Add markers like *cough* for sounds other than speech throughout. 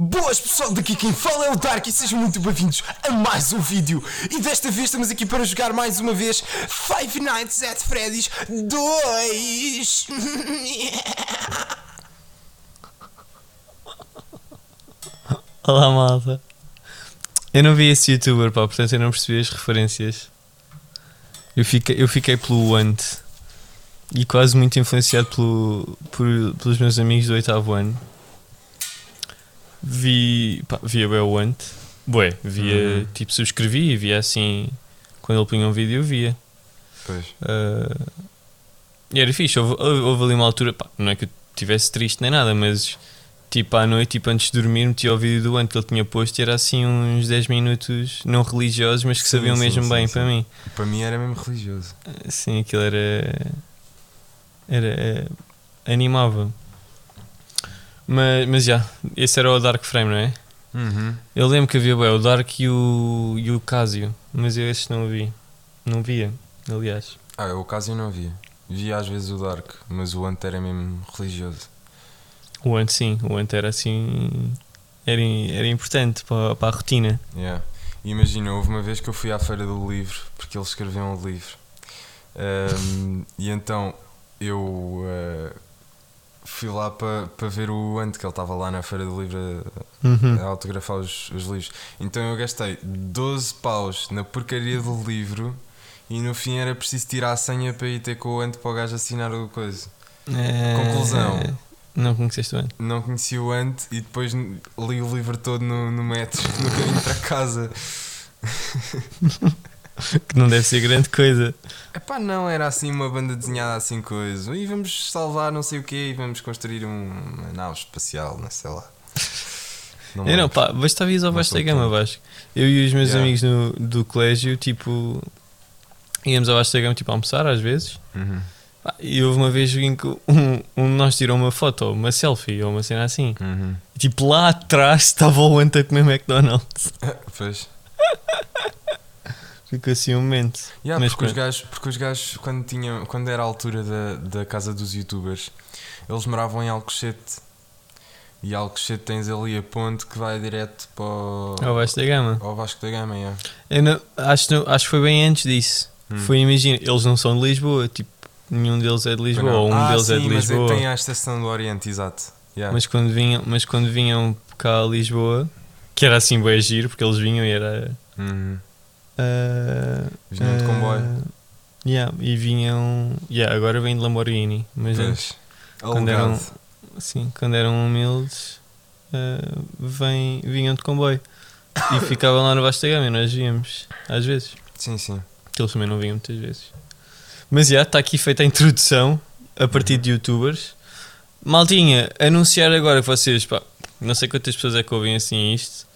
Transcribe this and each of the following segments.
Boas pessoal, daqui quem fala é o Dark e sejam muito bem-vindos a mais um vídeo. E desta vez estamos aqui para jogar mais uma vez Five Nights at Freddy's 2. *laughs* Olá malta. Eu não vi esse youtuber, pá, portanto eu não percebi as referências. Eu fiquei, eu fiquei pelo Ant e quase muito influenciado pelo, por, pelos meus amigos do oitavo ano. Vi, pá, via bem o Ant. Bué, via, Uhum. tipo, subscrevi e via assim, quando ele punha um vídeo eu via. Pois. Ah, e era fixe, houve, houve- ali uma altura, pá, não é que eu estivesse triste nem nada, mas tipo à noite, tipo antes de dormir, metia o vídeo do ano que ele tinha posto e era assim uns 10 minutos não religiosos, mas que Sim, sabiam sim, mesmo sim, bem para mim. Para mim era mesmo religioso. Sim, aquilo era. Era. animava. Mas, mas já, esse era o Dark Frame, não é? Uhum. Eu lembro que havia bué, o Dark e o, e o Casio, mas eu esses não vi. Não via, aliás. Ah, o caso eu não via. Via às vezes o Dark, mas o Ant era mesmo religioso. O Ant sim, o Ant era assim. Era, era importante para, para a rotina. Yeah. Imagina, houve uma vez que eu fui à Feira do Livro, porque ele escreveu um livro. Ahm, e então eu ah, fui lá para ver o Ant, que ele estava lá na Feira do Livro a, a autografar os, os livros. Então eu gastei 12 paus na porcaria do livro e no fim era preciso tirar a senha para ir ter com o Ant para o gajo assinar o coisa. Conclusão. Eh, Não conheceste o Ant. Não conheci o Ant e depois li o livro todo no, no metro, no caminho para casa. *laughs* *laughs* Que não deve ser grande coisa. Epá, não, era assim uma banda desenhada assim coisa. E vamos salvar não sei o quê e vamos construir um- uma nave espacial, não sei lá. Não Eu não, pá, ao Não Vasta sou Gama, Vasco. Eu e os meus Yeah. amigos no, do colégio, tipo, íamos ao Vasta Gama, tipo, a almoçar às vezes. Uhum, Pá, E houve uma vez em que um, um de nós tirou uma foto, uma selfie, ou uma cena assim. uhum. E, tipo, lá atrás estava o Ant a comer McDonald's. *laughs* Pois. Ficou assim um momento. Yeah, Mas porque, os gajos, porque os gajos, quando, tinham, quando era a altura da, da casa dos youtubers, eles moravam em Alcochete. E Alcochete tens ali a ponte que vai direto para o, Ao Vasta Gama. ao Vasco da Gama. Yeah. Eu não- acho, não- acho que foi bem antes disso. Hum. Foi, imagina, eles não são de Lisboa, tipo, nenhum deles é de Lisboa, ou um ah, deles sim, é de mas Lisboa. tem a estação do Oriente, exato. Yeah. Mas quando vinham, mas quando vinham cá a Lisboa, que era assim bem giro, porque eles vinham e era. Uhum. Ah, Vinham de ah, comboio. yeah, e vinham. Yeah, agora vem de Lamborghini. Mas antes, quando eram, assim, quando eram humildes, ah, vem, vinham de comboio. E *coughs* ficavam lá no Vasta Gama e nós víamos, às vezes. Sim, sim. Que eles também não vinham muitas vezes. Mas já, está aqui feita a introdução a partir de youtubers. Maltinha, anunciar agora que vocês, pá, não sei quantas pessoas é que ouvem assim isto,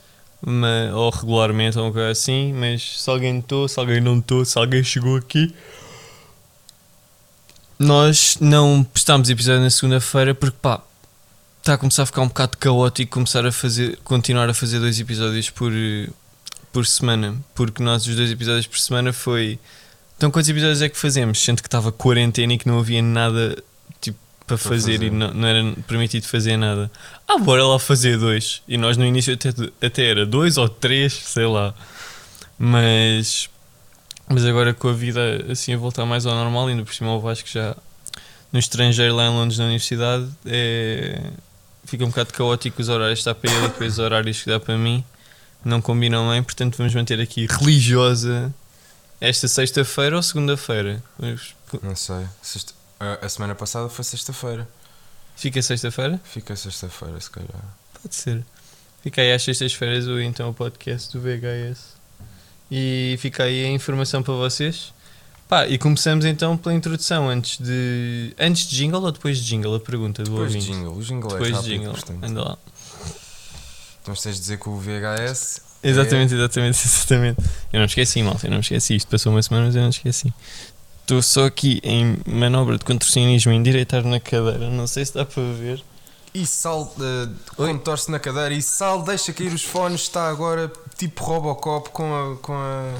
mas, ou regularmente ou uma coisa assim, mas se alguém notou, se alguém não notou, se alguém chegou aqui, nós não postámos episódio na segunda-feira porque pá, está a começar a ficar um bocado caótico começar a fazer, continuar a fazer dois episódios por, por semana, porque nós os dois episódios por semana foi. Então quantos episódios é que fazemos? Sendo que estava quarentena e que não havia nada para fazer, fazer. e não, não era permitido fazer nada. Ah, bora lá fazer dois. E nós no início até, até era dois ou três, sei lá. Mas, mas agora com a vida assim a voltar mais ao normal, ainda por cima o Vasco já no estrangeiro lá em Londres na universidade, é, fica um bocado caótico os horários que dá para ele e depois os horários que dá para mim não combinam bem, portanto vamos manter aqui religiosa esta sexta-feira ou segunda-feira? Não sei. Sexta- A, a semana passada foi sexta-feira. Fica sexta-feira? Fica sexta-feira, se calhar. Pode ser. Fica aí às sextas-feiras o então o podcast do VHS. E fica aí a informação para vocês. Pá, e começamos então pela introdução antes de. Antes de jingle ou depois de jingle? A pergunta do Depois de ouvinte. jingle. O jingle é Depois de rápido, jingle. portanto. Anda lá. Então tens de dizer que o VHS. é- Exatamente, exatamente, *laughs* exatamente. Eu não esqueci, malta, eu não esqueci. Isto passou uma semana, mas eu não esqueci. Estou só aqui em manobra de contorcionismo, endireitar na cadeira. Não sei se dá para ver. E Sal, uh, quando torce na cadeira, e Sal deixa cair os fones, está agora tipo Robocop com a, com a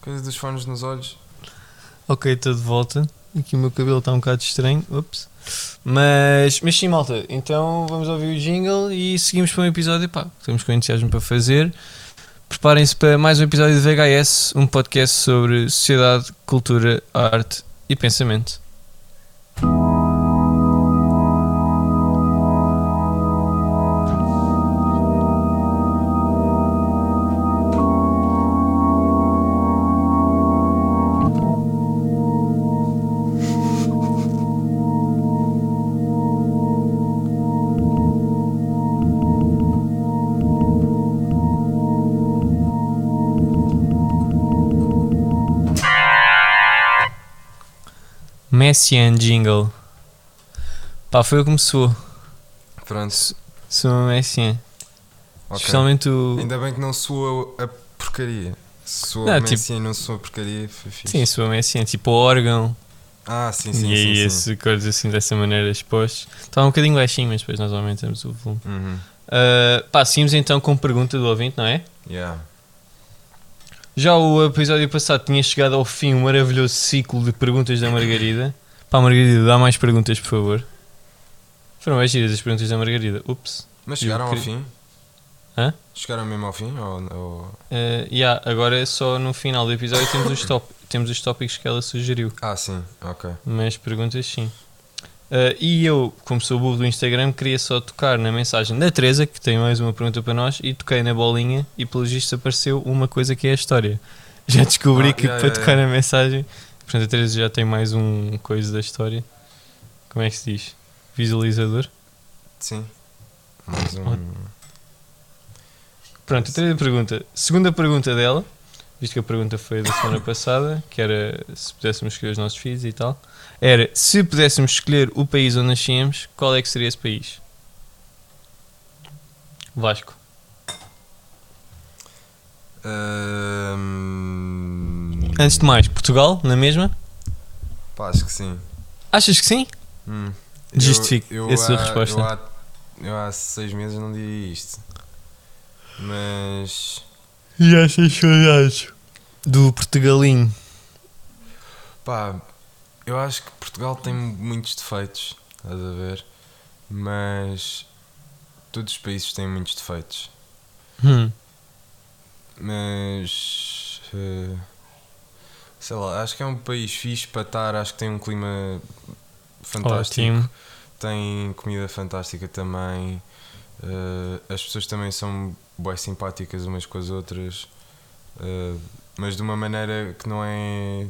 coisa dos fones nos olhos. Ok, estou de volta. Aqui o meu cabelo está um bocado estranho. Ups. Mas, mas sim, malta. Então vamos ouvir o jingle e seguimos para um episódio. Pá, temos com entusiasmo para fazer. Preparem-se para mais um episódio de VHS, um podcast sobre sociedade, cultura, arte e pensamento. Messian Jingle. Pá, foi o que começou. Pronto, Sou uma Messian. ok. Especialmente o. Ainda bem que não soa a porcaria. Soa Não, a tipo- Messi e não soa a porcaria, foi fixe. Sim, sou uma Messian. Tipo o órgão. Ah, sim, sim, e aí sim. acordes assim dessa maneira expostos. Estava um bocadinho baixinho, mas depois nós aumentamos o volume. Uhum. Uh, pá, seguimos então com pergunta do ouvinte, não é? Yeah. Já o episódio passado tinha chegado ao fim um maravilhoso ciclo de perguntas da Margarida. Pá, Margarida, dá mais perguntas, por favor. Foram bem giras as perguntas da Margarida. Ups. Mas chegaram ao queria- fim? Hã? Chegaram mesmo ao fim? Ou, ou- Uh, yeah, agora é só no final do episódio temos os, top, *coughs* temos os tópicos que ela sugeriu. Ah, sim, ok. Mas perguntas sim. Uh, e eu, como sou burro do Instagram, queria só tocar na mensagem da Teresa, que tem mais uma pergunta para nós, e toquei na bolinha e pelo visto apareceu uma coisa que é a história. Já descobri Ah, que yeah, para yeah, tocar yeah. na mensagem, portanto a Teresa já tem mais um coisa da história. Como é que se diz? Visualizador? Sim. Mais um. Pronto, a Teresa pergunta. Segunda pergunta dela, visto que a pergunta foi da semana *coughs* passada, que era se pudéssemos escolher os nossos filhos e tal, era se pudéssemos escolher o país onde nascíamos, qual é que seria esse país? Vasco. Ahm, Antes de mais, Portugal, na mesma? Pá, acho que sim. Achas que sim? Hum. Justifique Eu- eu a sua há- resposta. Eu há, eu há seis meses não diria isto. Mas. E achas saudades do Portugalinho? Pá, eu acho que Portugal tem muitos defeitos, estás a ver? Mas. Todos os países têm muitos defeitos. Hum. Mas. eh, sei lá, acho que é um país fixe para estar, acho que tem um clima fantástico. Ótimo. Tem comida fantástica também. eh, as pessoas também são bem simpáticas umas com as outras. eh, mas de uma maneira que não é.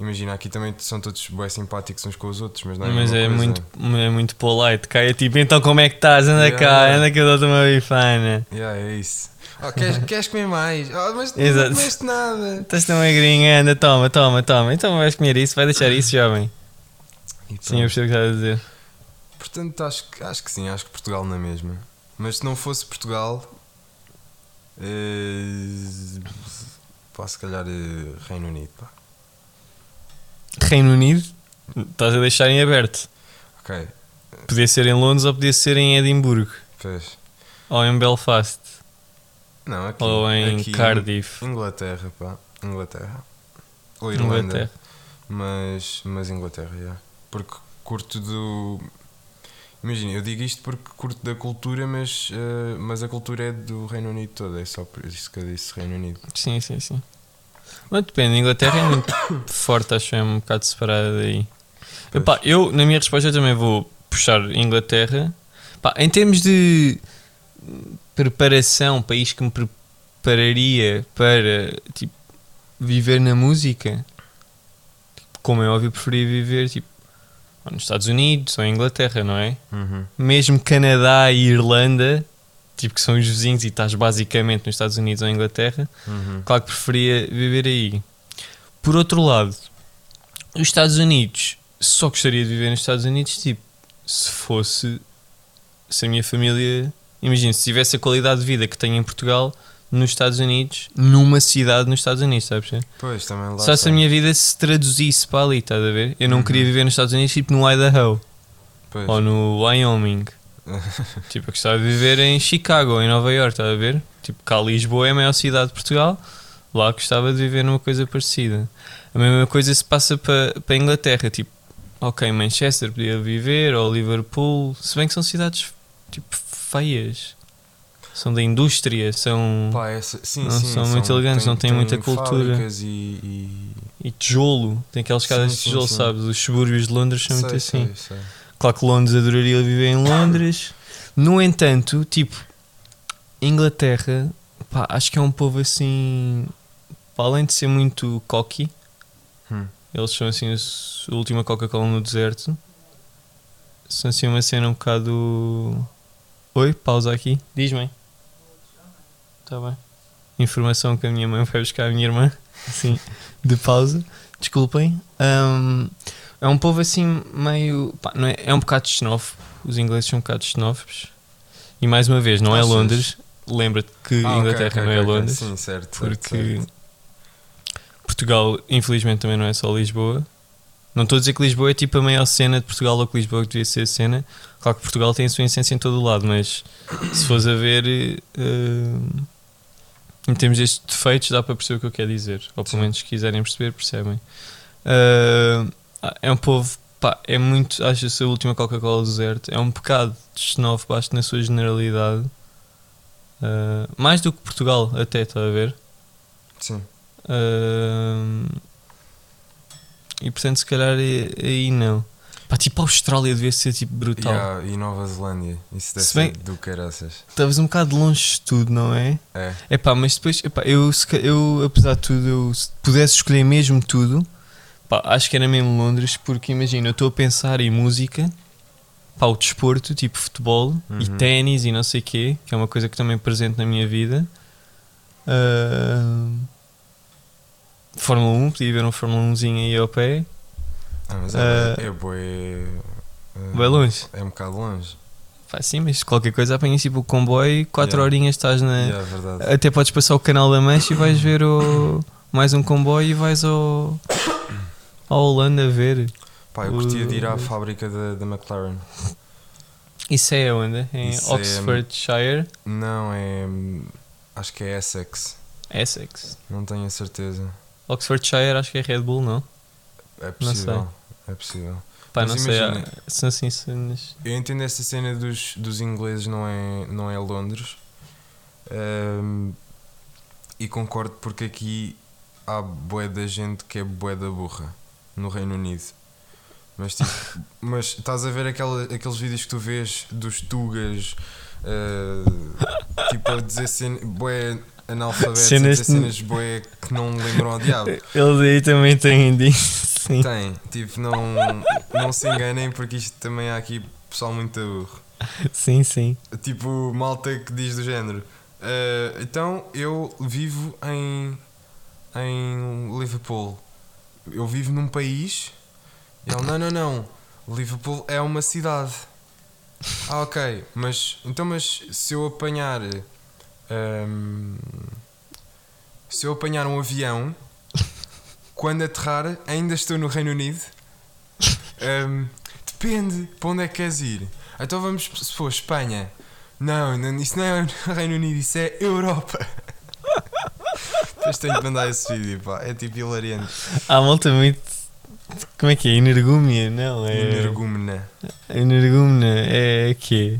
Imagina, aqui também são todos bem simpáticos uns com os outros, mas não é Mas é coisa. muito, é muito polite. Cai é tipo, então como é que estás? Anda cá, Yeah. anda que eu dou-te uma bifana. Yeah, é isso. Oh, queres, *laughs* queres comer mais? Oh, mas Exato. não comeste nada. Estás tão magrinha, anda, toma, toma, toma. Então vais comer isso, vai deixar isso, jovem. Sim, eu percebo o que estás a dizer. Portanto, acho, que- acho que sim, acho que Portugal na mesma. Mas se não fosse Portugal, eh, pá, se calhar eh, Reino Unido. Pá. Reino Unido, estás a deixar em aberto. Ok, Podia ser em Londres ou podia ser em Edimburgo. fez. Ou em Belfast. Não, aqui. ou em aqui, Cardiff. Inglaterra, pá. Inglaterra. Ou Irlanda. Inglaterra. Mas, mas Inglaterra, já. Porque curto do. Imagina, eu digo isto porque curto da cultura, mas, eh, mas a cultura é do Reino Unido todo, é só por isso que eu disse Reino Unido. Sim, sim, sim. Mas depende, a Inglaterra é muito *coughs* forte, acho que é um bocado separada daí. Epá, eu, na minha resposta, eu também vou puxar Inglaterra. Pá, em termos de preparação, país que me prepararia para tipo, viver na música, tipo, como é óbvio, preferia viver tipo, nos Estados Unidos ou em Inglaterra, não é? Uhum. mesmo Canadá e Irlanda, tipo que são os vizinhos e estás basicamente nos Estados Unidos ou Inglaterra, Uhum. claro que preferia viver aí. Por outro lado, os Estados Unidos, só gostaria de viver nos Estados Unidos, tipo, se fosse se a minha família, imagina, se tivesse a qualidade de vida que tenho em Portugal, nos Estados Unidos, numa cidade nos Estados Unidos, sabes? Pois, também lá Só se está. a minha vida se traduzisse para ali, estás a ver? Eu não Uhum. queria viver nos Estados Unidos, tipo no Idaho Pois. ou no Wyoming. *laughs* tipo, eu gostava de viver em Chicago ou em Nova York, estás a ver? Tipo, cá Lisboa é a maior cidade de Portugal, lá gostava de viver numa coisa parecida. A mesma coisa se passa para para a Inglaterra, tipo, ok, Manchester podia viver, ou Liverpool, se bem que são cidades tipo feias. São da indústria, são. Pá, essa, sim, Não sim, são muito elegantes, não têm muita cultura. E, e... E tijolo, tem aquelas casas Sim, de tijolo, sim. sabes? Os subúrbios de Londres são muito sei, assim. sei, sei. Claro que Londres adoraria viver em Londres. No entanto, tipo, Inglaterra, pá, acho que é um povo assim. Para além de ser muito cocky, Hum. eles são assim a última Coca-Cola no deserto. São assim uma cena um bocado. Oi, pausa aqui. Diz-me. Está bem. Informação que a minha mãe vai buscar a minha irmã. Assim, de pausa. Desculpem. Ahm, é um povo assim meio. pá, não é, é um bocado xenófobo. Os ingleses são um bocado xenófobos. E mais uma vez, não é? Londres. Lembra-te que Ah, Inglaterra ok, não é ok, ok. Londres. Sim, certo. Porque certo. Portugal, infelizmente, também não é só Lisboa. Não estou a dizer que Lisboa é tipo a maior cena de Portugal ou que Lisboa que devia ser a cena. Claro que Portugal tem a sua essência em todo o lado, mas se fores a ver eh, em termos destes defeitos, dá para perceber o que eu quero dizer. Ou pelo menos se quiserem perceber, percebem. Eh, é um povo, pá, é muito. Acho-se a última Coca-Cola do deserto. É um bocado de xenófobo, acho na sua generalidade. Eh, mais do que Portugal, até, está a ver? Sim. Ahm, e portanto, se calhar aí não. Pá, tipo, a Austrália devia ser tipo brutal. Yeah, e Nova Zelândia. Isso deve Se bem- ser do caraças. Estavas um bocado longe de tudo, não é? É. É pá, mas depois, epá, eu, eu, apesar de tudo, eu, se pudesse escolher mesmo tudo, pá, acho que era mesmo Londres, porque imagina, eu estou a pensar em música, pá, o desporto, tipo futebol e Uhum. ténis e não sei o quê, que é uma coisa que também é presente na minha vida. Ahm, Fórmula 1, podia ver um Fórmula 1zinho aí ao pé. Ah, mas é, é bué. ah, Vai longe. É um bocado longe. Pá, sim, mas qualquer coisa apanhas tipo o comboio, 4 Yeah. horinhas estás na. Yeah, é. Até podes passar o canal da Mancha e vais ver o, *coughs* mais um comboio e vais ao, à Holanda ver. Pá, eu curtia de ir à fábrica da, da McLaren. Isso é onde? Em Isso é- Oxfordshire, Não, é. hum, Acho que é Essex. Essex. Não tenho a certeza. Oxfordshire acho que é Red Bull, não? É possível. É possível. Pá, Mas não sei. imagina- ah, São assim cenas. Eu entendo essa cena dos, dos ingleses, não é, não é Londres. Ahm, e concordo porque aqui há bué da gente que é bué da burra no Reino Unido. Mas, tipo, *laughs* mas estás a ver aquela, aqueles vídeos que tu vês dos tugas ah, tipo a dizer cena, bué analfabetos, a Cenas dizer de- cenas bué que não lembram ao diabo. Eles aí também têm disso, sim. Tem, tipo, não, não se enganem porque isto também há aqui pessoal muito burro. Sim, sim. Tipo, malta que diz do género. "Ah, então eu vivo em, em Liverpool. Eu vivo num país. E ele, não, não, não. Liverpool é uma cidade. Ah, ok. Mas então, mas se eu apanhar. ahm, se eu apanhar um avião, quando aterrar, ainda estou no Reino Unido? Ahm, depende. Para onde é que queres ir? Então vamos, se for Espanha. Não, não, isso não é Reino Unido, isso é Europa. Depois tenho que mandar esse vídeo, pá. É tipo hilariante. Há malta muito. Como é que é? Energúmia? Não, é. Energúmena. Energúmena é quê?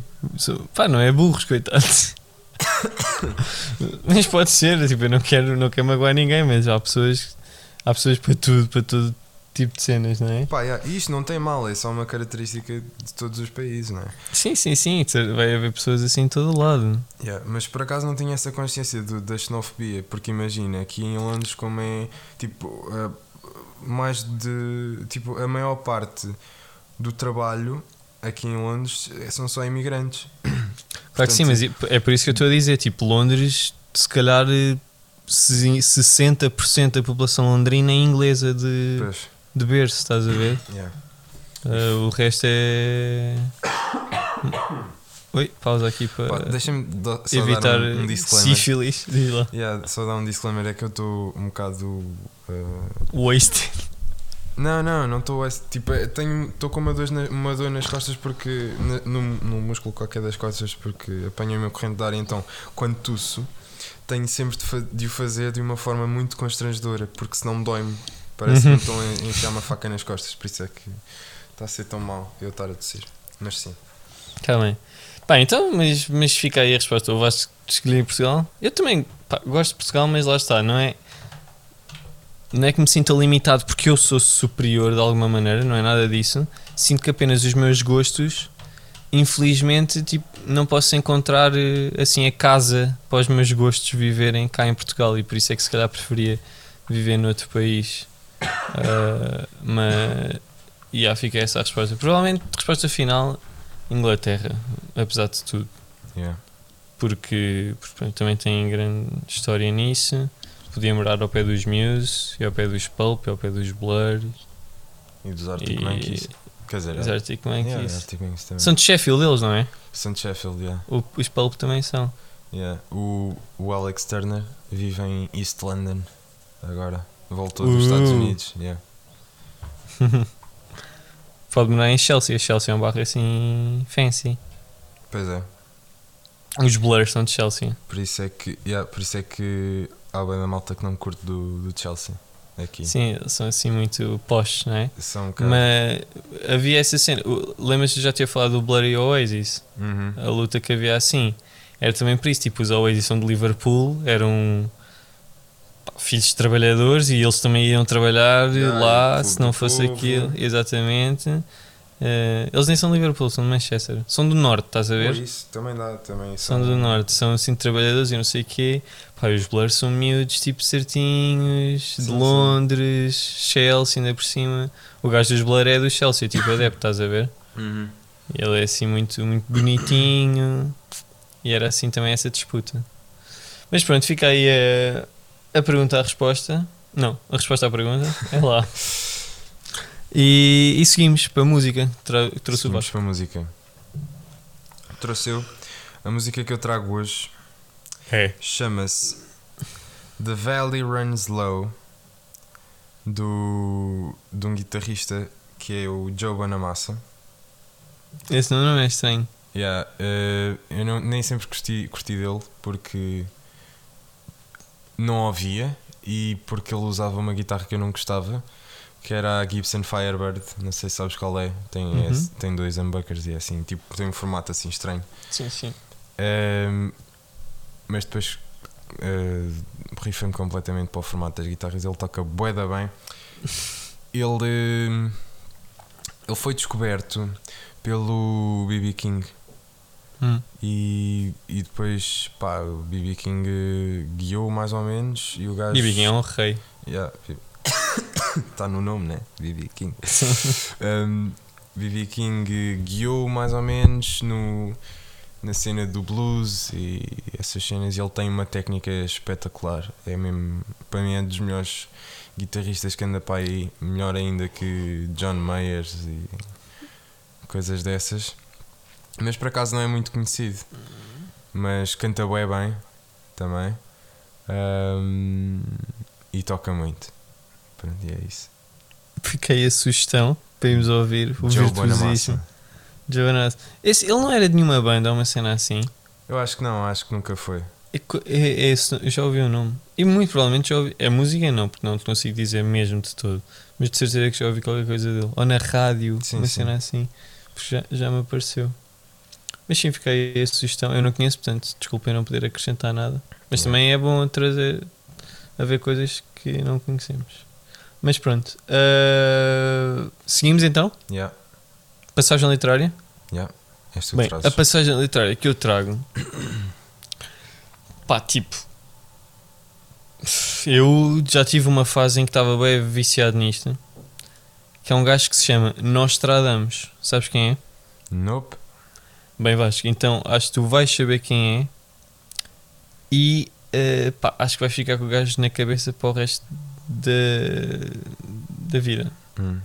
Pá, não é burros, coitados. *coughs* mas pode ser, tipo, eu não quero, não quero magoar ninguém, mas há pessoas, há pessoas para tudo, para todo tipo de cenas, não é? Pá, yeah, isto não tem mal, é só uma característica de todos os países, não é? Sim, sim, sim, vai haver pessoas assim em todo lado. Yeah, mas por acaso não tinha essa consciência do- da xenofobia, porque imagina, aqui em Londres, como é tipo, uh, mais de. Tipo, a maior parte do trabalho aqui em Londres eh, são só imigrantes. *coughs* Claro que sim, mas é por isso que eu estou a dizer, tipo, Londres, se calhar eh, se- 60% da população londrina é inglesa de, Pois, de berço, estás a ver? yeah. Uh, o resto é. Oi, pausa aqui para Deixa-me evitar dar um, um disclaimer. sífilis. Diz lá. Yeah, só dar um disclaimer, é que eu estou um bocado. uh, Waste. Não, não, não estou. Tipo, tenho estou com uma dor, na- uma dor nas costas porque. na- No, no músculo qualquer das costas porque apanho o meu corrente de ar. Então, quando tuço, tenho sempre de, de o fazer de uma forma muito constrangedora porque senão me dói-me Parece que Uhum. me estão a enfiar uma faca nas costas, por isso é que está a ser tão mau eu estar a descer. Mas sim. Está bem. Pá, então, mas, mas fica aí a resposta. O Vasco escolher Portugal. Eu também pá, gosto de Portugal, mas lá está, não é? Não é que me sinta limitado porque eu sou superior de alguma maneira, não é nada disso. Sinto que apenas os meus gostos, infelizmente, tipo, não posso encontrar eh, assim a casa para os meus gostos viverem cá em Portugal e por isso é que se calhar preferia viver noutro país. Ah, mas. E yeah, fica essa a resposta. Provavelmente, resposta final, Inglaterra, apesar de tudo. Yeah. Porque, porque também tem grande história nisso. Podia morar ao pé dos Muse, e ao pé dos Pulp, e ao pé dos Blur, E dos Arctic e Monkeys. Quer dizer, os Arctic Monkeys. yeah, Arctic Monkeys. São de Sheffield eles, não é? São de Sheffield, yeah. O- os Pulp também são. Yeah. O, o Alex Turner vive em East London agora. Voltou dos. Estados Unidos. Yeah. *laughs* Pode morar em Chelsea, a Chelsea é um bairro assim fancy. Pois é. Os Blur são de Chelsea. Por isso é que, yeah, por isso é que há bem da malta que não curte do, do Chelsea. Aqui. Sim, são assim muito posh, não é? São um. Mas havia essa cena. Lembras-te já tinha falado do Blur e Oasis? Uhum. a luta que havia assim era também por isso, tipo, os Oasis são de Liverpool, eram pá, filhos de trabalhadores e eles também iam trabalhar Ah, lá, se não fosse povo. aquilo, exatamente. Eh, eles nem são de Liverpool, são de Manchester, são do Norte, estás a ver? isso também dá. Também São do Norte, são assim de trabalhadores e não sei o quê. Pá, os Blur são miúdos, tipo certinhos, Sim, de sim. Londres, Chelsea, ainda por cima. O gajo dos Blur é do Chelsea, tipo *coughs* adepto, estás a ver? Uhum. Ele é assim muito, muito bonitinho e era assim também essa disputa. Mas pronto, fica aí a, a pergunta à resposta. Não, a resposta à pergunta é lá. E, e seguimos para a música. Tra, trouxe o Seguimos Vasco. para a música. Trouxe eu. A música que eu trago hoje É. chama-se The Valley Runs Low do, de um guitarrista que é o Joe Bonamassa. Esse nome não é estranho. Yeah, eh, eu não- nem sempre curti, curti dele porque não ouvia e porque ele usava uma guitarra que eu não gostava, que era a Gibson Firebird, não sei se sabes qual é, tem, Uhum. esse- tem dois humbuckers e é assim, tipo, tem um formato assim estranho. Sim, sim. Ehm, mas depois uh, rifei-me completamente para o formato das guitarras. Ele toca bué da bem. Ele, ehm, ele foi descoberto pelo BB King Hum. e, e depois pá, o BB King eh, guiou mais ou menos e o gajo. E Biguinho é um rei. Está *coughs* no nome, né? BB King. *laughs* Um, BB King guiou mais ou menos no, na cena do blues e essas cenas. E ele tem uma técnica espetacular. É mesmo, para mim, é dos melhores guitarristas que anda para aí. Melhor ainda que John Mayers e coisas dessas. Mas por acaso não é muito conhecido. Mas canta bem bem também. Um, e toca muito. Pronto, e é isso. Aí a sugestão para irmos ouvir o Joe virtuosíssimo. Joe Bonamassa. Esse, ele não era de nenhuma banda uma cena assim? Eu acho que não, acho que nunca foi. É, é, é já ouvi o nome. E muito provavelmente já ouvi. A música não, porque não te consigo dizer mesmo de todo. Mas de certeza que já ouvi qualquer coisa dele. Ou na rádio, Sim, uma sim. cena assim. Porque já, já me apareceu. Mas sim, fica aí a sugestão. Eu não conheço, portanto, desculpem não poder acrescentar nada. Mas também é bom trazer a ver coisas que não conhecemos. Mas pronto. ah, seguimos então? Yeah, Passagem literária? yeah. Que Bem, a passagem literária que eu trago, *coughs* pá, tipo, eu já tive uma fase em que estava bem viciado nisto, que é um gajo que se chama Nostradamus. Sabes quem é? Nope. Bem, Vasco, então acho que tu vais saber quem é e eh, pá, acho que vai ficar com o gajo na cabeça para o resto da, da vida. Hum.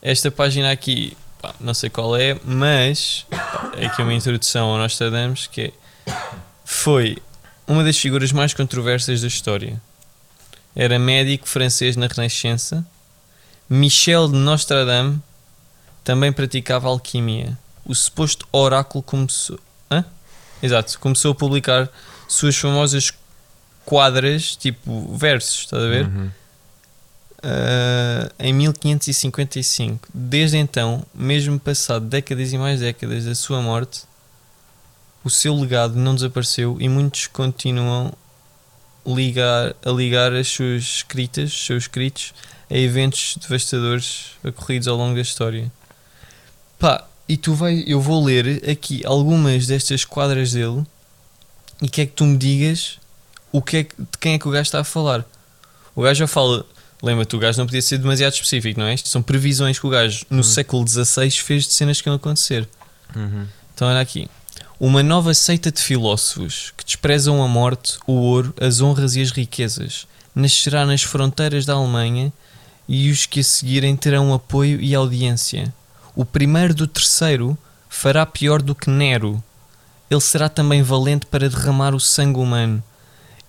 Esta página aqui, pá, não sei qual é, mas pá, é aqui uma introdução ao Nostradamus que é, foi uma das figuras mais controversas da história. Era médico francês na Renascença. Michel de Nostradamus também praticava alquimia. O suposto oráculo começou. Hã? Exato, começou a publicar suas famosas quadras, tipo versos, estás a ver? Uhum. ah, em 1555. Desde então, mesmo passado décadas e mais décadas da sua morte, o seu legado não desapareceu e muitos continuam ligar, a ligar as suas escritas, os seus escritos, a eventos devastadores ocorridos ao longo da história. Pá, e tu vai, eu vou ler aqui algumas destas quadras dele e quer que tu me digas o que é, de quem é que o gajo está a falar. O gajo já fala, lembra-te, o gajo não podia ser demasiado específico, não é? Isto são previsões que o gajo no século XVI fez de cenas que iam acontecer. Uhum. Então olha aqui. Uma nova seita de filósofos que desprezam a morte, o ouro, as honras e as riquezas nascerá nas fronteiras da Alemanha e os que a seguirem terão apoio e audiência. O primeiro do terceiro fará pior do que Nero. Ele será também valente para derramar o sangue humano.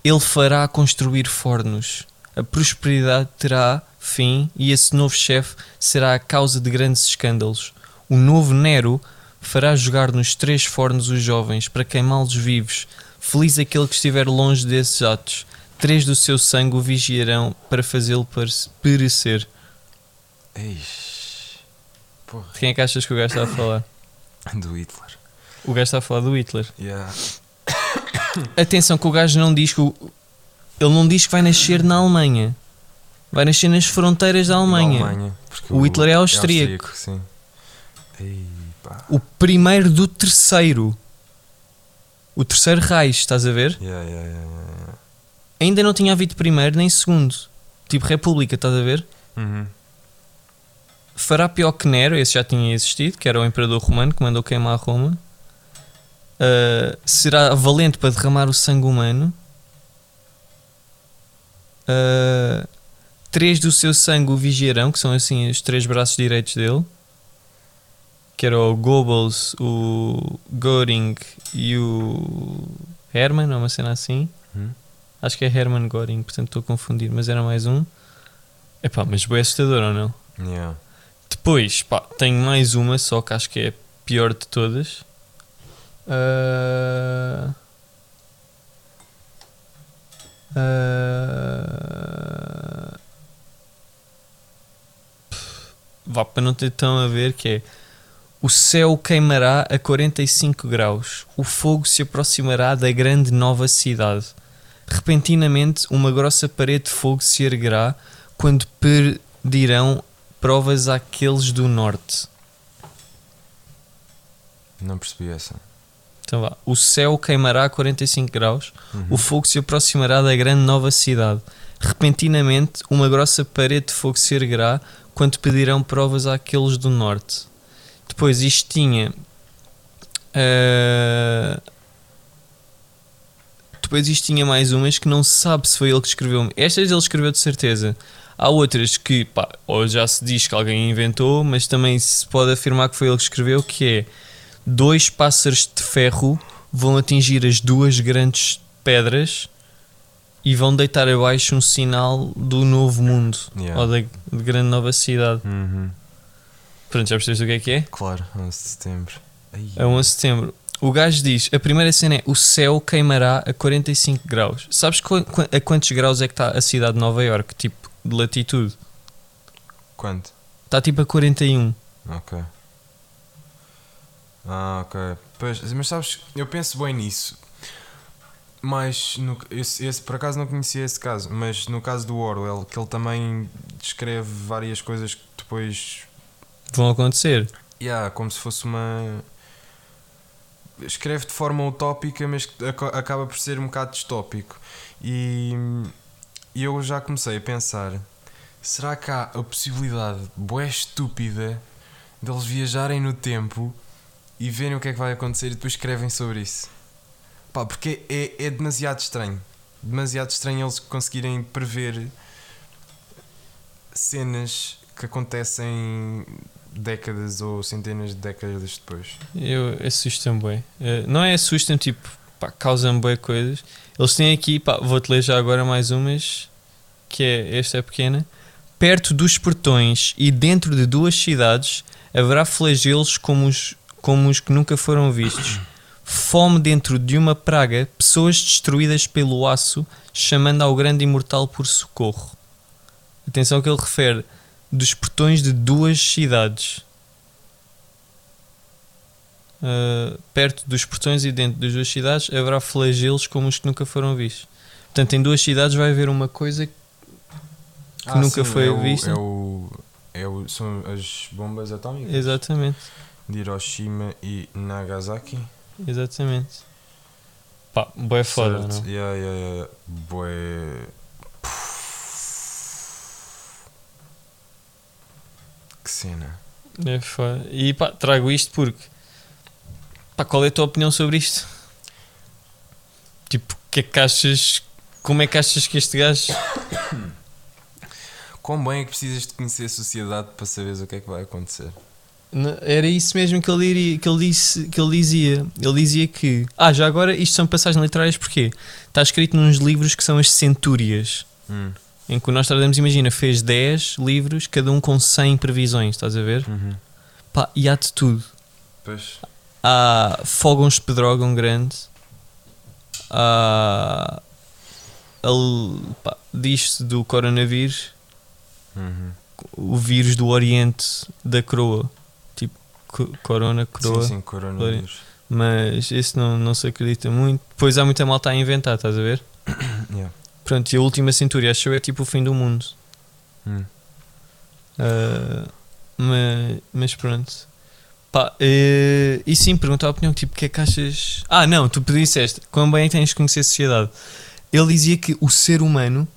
Ele fará construir fornos. A prosperidade terá fim e esse novo chefe será a causa de grandes escândalos. O novo Nero fará jogar nos três fornos os jovens para queimá-los vivos. Feliz aquele que estiver longe desses atos. Três do seu sangue o vigiarão para fazê-lo perecer. Eish. Porra. De quem é que achas que o gajo está a falar? *laughs* Do Hitler. O gajo está a falar do Hitler. Yeah. *coughs* Atenção que o gajo não diz que o... Ele não diz que vai nascer na Alemanha. Vai nascer nas fronteiras da Alemanha. Alemanha, O Hitler é austríaco. Ei, pá. O primeiro do terceiro. O terceiro Reich, estás a ver? Yeah, yeah, yeah. Ainda não tinha havido primeiro nem segundo. Tipo República, estás a ver? Uhum. Fará pior que Nero, esse já tinha existido, que era o imperador romano que mandou queimar Roma. Uh, será valente para derramar o sangue humano. Uh, três do seu sangue o vigiarão, que são assim os três braços direitos dele. Que era o Goebbels, o Göring e o Hermann, uma cena assim. Hum? Acho que é Hermann Göring, portanto estou a confundir, mas era mais um. Epá, mas bem assustador ou não? Yeah. Depois, pá, tenho mais uma, só que acho que é a pior de todas. Ah, ah, Vá para não ter tão a ver que é o céu queimará a 45 graus, o fogo se aproximará da grande nova cidade. Repentinamente, uma grossa parede de fogo se erguerá quando pedirão provas àqueles do norte. Não percebi essa. Então vá. O céu queimará a 45 graus, Uhum. o fogo se aproximará da grande nova cidade. Repentinamente, uma grossa parede de fogo se erguerá quando pedirão provas àqueles do norte. Depois, isto tinha. ah, Depois, isto tinha mais umas que não se sabe se foi ele que escreveu. Estas ele escreveu de certeza. Há outras que, pá, ou já se diz que alguém inventou, mas também se pode afirmar que foi ele que escreveu, que é dois pássaros de ferro vão atingir as duas grandes pedras e vão deitar abaixo um sinal do novo mundo Yeah. ou da de grande nova cidade. Uhum. Pronto, já percebeste o que é que é? Claro, 11 de setembro. Ai. É 11 de setembro. O gajo diz: a primeira cena é o céu queimará a 45 graus. Sabes a quantos graus é que está a cidade de Nova York? Tipo, de latitude? Quanto? Está tipo a 41. Ok. Ah, ok. Pois, mas sabes, eu penso bem nisso. Mas no, esse, esse, por acaso não conhecia esse caso, mas no caso do Orwell, que ele também descreve várias coisas que depois. Vão acontecer. Yeah, como se fosse uma. Escreve de forma utópica, mas acaba por ser um bocado distópico. E, e eu já comecei a pensar: será que há a possibilidade, boé estúpida, deles viajarem no tempo e verem o que é que vai acontecer e depois escrevem sobre isso? Pá, porque é, é demasiado estranho. Demasiado estranho eles conseguirem prever cenas que acontecem décadas ou centenas de décadas depois. Eu assusto-me bem. Eh, não é assustam tipo, pá, causam bem coisas. Eles têm aqui, pá, vou-te ler já agora mais umas, que é, esta é pequena. Perto dos portões e dentro de duas cidades haverá flagelos como os, como os que nunca foram vistos. Fome dentro de uma praga, pessoas destruídas pelo aço, chamando ao grande imortal por socorro. Atenção que ele refere dos portões de duas cidades. Uh, perto dos portões e dentro das duas cidades haverá flagelos como os que nunca foram vistos. Portanto, em duas cidades vai haver uma coisa que nunca foi é o- vista. É o, é o, são as bombas atómicas Exatamente, de Hiroshima e Nagasaki. exatamente. Pá, boé foda, Certo. não? Yeah, yeah, yeah. Bué. Que cena. É foda. E pá, trago isto porque. Pá, qual é a tua opinião sobre isto? Tipo, o que é que achas. Como é que achas que este gajo. *coughs* Quão bem é que precisas de conhecer a sociedade para saberes o que é que vai acontecer? Era isso mesmo que ele, diria, que, ele disse, que ele dizia. Ele dizia que. Ah, já agora isto são passagens literárias porque está escrito nos livros que são as centúrias. Hum. Em que o Nostradamus, imagina, fez 10 livros, cada um com 100 previsões, estás a ver? Uhum. Pá, e há de tudo. Pois. Há fogões de pedrógão grande. Há. pá, Diz-se do coronavírus, Uhum. o vírus do Oriente da Croa. Tipo, co- corona, Croa. Sim, sim, coronavírus. Mas esse não, não se acredita muito. Depois há muita malta a inventar, estás a ver? *coughs* Yeah. Pronto, e a última centúria, acho eu, é tipo o fim do mundo. Hum. Ah, mas, mas pronto. Pá, eh, e sim, perguntar a opinião, tipo, o que é que achas? Ah, não, tu disseste, quão bem que tens de conhecer a sociedade. Ele dizia que o ser humano,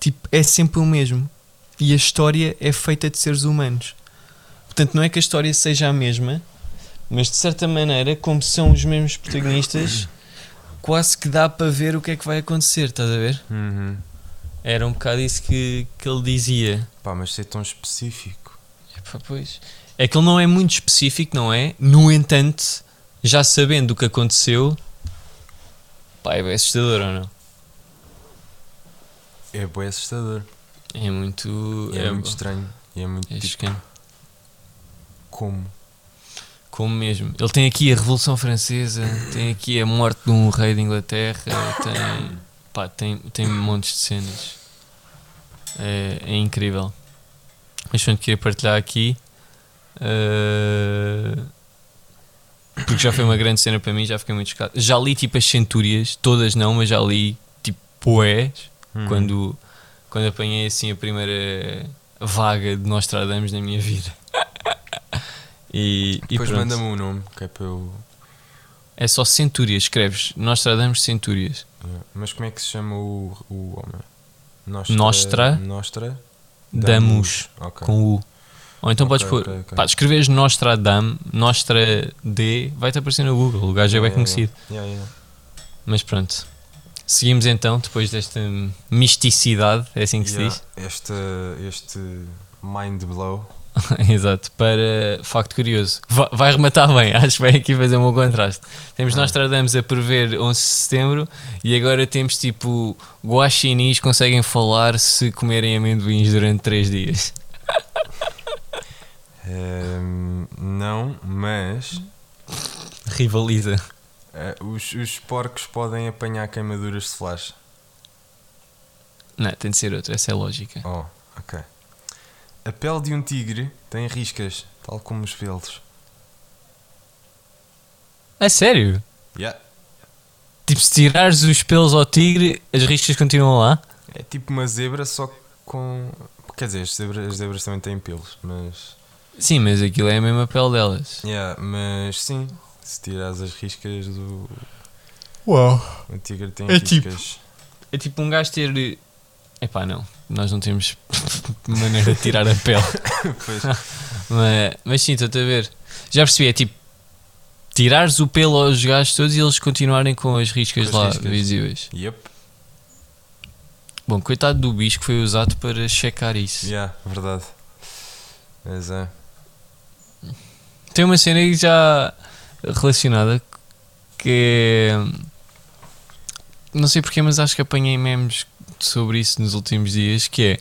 tipo, é sempre o mesmo. E a história é feita de seres humanos. Portanto, não é que a história seja a mesma, mas de certa maneira, como são os mesmos protagonistas, quase que dá para ver o que é que vai acontecer, estás a ver? Uhum. Era um bocado isso que, que ele dizia. Pá, mas ser tão específico. Epá, pois. É que ele não é muito específico, não é? No entanto, já sabendo o que aconteceu, pá, é bem assustador ou não? É bem assustador. É muito. E é, muito estranho. E é muito É tipo, como? Como mesmo. Ele tem aqui a Revolução Francesa, tem aqui a morte de um rei de Inglaterra, tem. pá, tem, tem montes de cenas. É, é incrível. Mas pronto, queria partilhar aqui. Eh, porque já foi uma grande cena para mim, já fiquei muito chocado. Já li tipo as centúrias, todas não, mas já li tipo poés Uhum. quando, quando apanhei assim a primeira vaga de Nostradamus na minha vida. *laughs* e, Depois manda-me um nome, que é para eu. É só centúrias, escreves Nostradamus centúrias. Yeah. Mas como é que se chama o, o homem? Nostra. Nostra- Nostra. Damus, Ok. com U. Ou então Ok, podes pôr, ok, ok. pá, escreves Nostradam, Nostra D, vai-te aparecer no Google, o gajo é bem Yeah, conhecido. Yeah, yeah. Mas pronto. Seguimos então, depois desta misticidade, é assim que Yeah. se diz? *laughs* Este, este mind blow. Exato, para facto curioso. Va- Vai rematar bem, *laughs* acho que vai aqui fazer um bom contraste. Temos Ah. Nostradamus a prever 11 de setembro e agora temos tipo guaxinins conseguem falar se comerem amendoins durante 3 dias. *laughs* Ehm, não, mas Rivaliza. eh, os, os porcos podem apanhar queimaduras de flash. Não, tem de ser outro, essa é a lógica. Oh, ok. A pele de um tigre tem riscas, tal como os pelos. É sério? Yeah. Tipo, se tirares os pelos ao tigre, as riscas continuam lá? É tipo uma zebra, só com. Quer dizer, as zebras, as zebras também têm pelos, mas. Sim, mas aquilo é a mesma pele delas. Yeah, mas sim, se tirares as riscas do. Uau. O tigre tem É tipo- riscas. É tipo um gajo ter. Epá, não. Nós não temos *laughs* maneira de tirar a pele. *laughs* Pois. Mas, mas sim, estou-te a ver. Já percebi, é tipo tirares o pelo aos gajos todos e eles continuarem com as riscas Com as lá riscas. visíveis. Yep. Bom, coitado do bicho que foi usado para checar isso. Yeah, verdade. Mas é. Tem uma cena aí já relacionada que é. Não sei porquê, mas acho que apanhei memes sobre isso nos últimos dias. Que é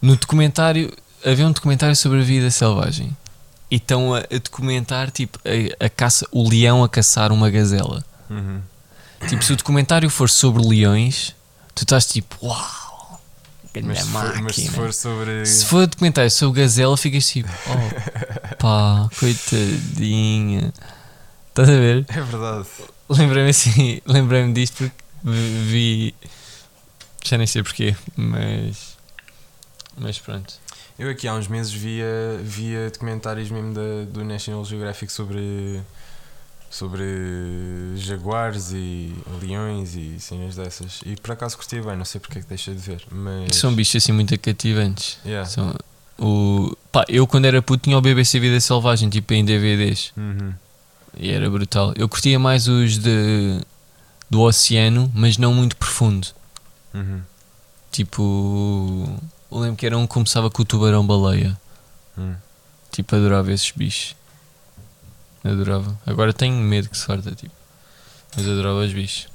no documentário. Havia um documentário sobre a vida selvagem e estão a, a documentar tipo a, a caça, o leão a caçar uma gazela. Uhum. Tipo, se o documentário for sobre leões, tu estás tipo, uau, Mas se, for, mas se for sobre. Se for documentário sobre Gazela, ficas tipo, oh pá, coitadinha. Estás a ver? É verdade. Lembrei-me assim, lembrei-me disto porque vi. Já nem sei porquê, mas. Mas pronto. Eu aqui há uns meses via, via documentários mesmo da, do National Geographic sobre. Sobre jaguares e leões e cenas dessas. E por acaso curtia bem, não sei porque é que deixa de ver. Mas. São bichos assim muito cativantes. Yeah. São, o, pá, eu quando era puto tinha o BBC Vida Selvagem, tipo em DVDs. Uhum. E era brutal. Eu curtia mais os de, do oceano, mas não muito profundo. Uhum. Tipo. Eu lembro que era um que começava com o tubarão-baleia. Uhum. Tipo, adorava esses bichos. Adorava. Agora tenho medo que se farta, tipo. Mas adorava os bichos.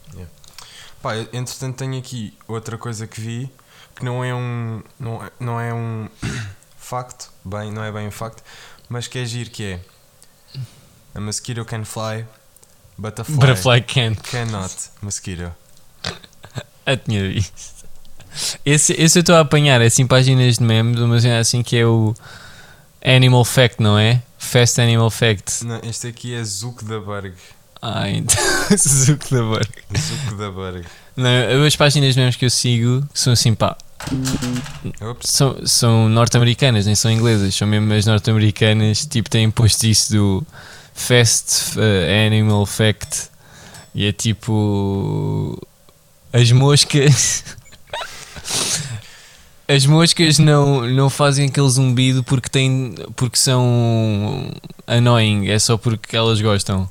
Pá, eu, entretanto tenho aqui outra coisa que vi que não é um. não é, não é um *coughs* facto, bem, não é bem um facto, mas que é giro que é A mosquito can fly, but a fly, Butterfly Can't. cannot mosquito. *laughs* Ah, tinha visto. Esse, esse eu estou a apanhar, é assim páginas de meme de uma cena assim que é o Animal Fact, não é? Fast Animal Fact. Não, este aqui é Zuckerberg. Ah, então. *laughs* Zuckerberg. Zuckerberg. Não, as páginas memes que eu sigo são assim, pá, são, são norte-americanas, nem são inglesas, são mesmo as norte-americanas, tipo, têm posto isso do Fast uh, Animal Fact e é tipo as moscas. *laughs* As moscas não, não fazem aquele zumbido porque, têm, porque são annoying, é só porque elas gostam.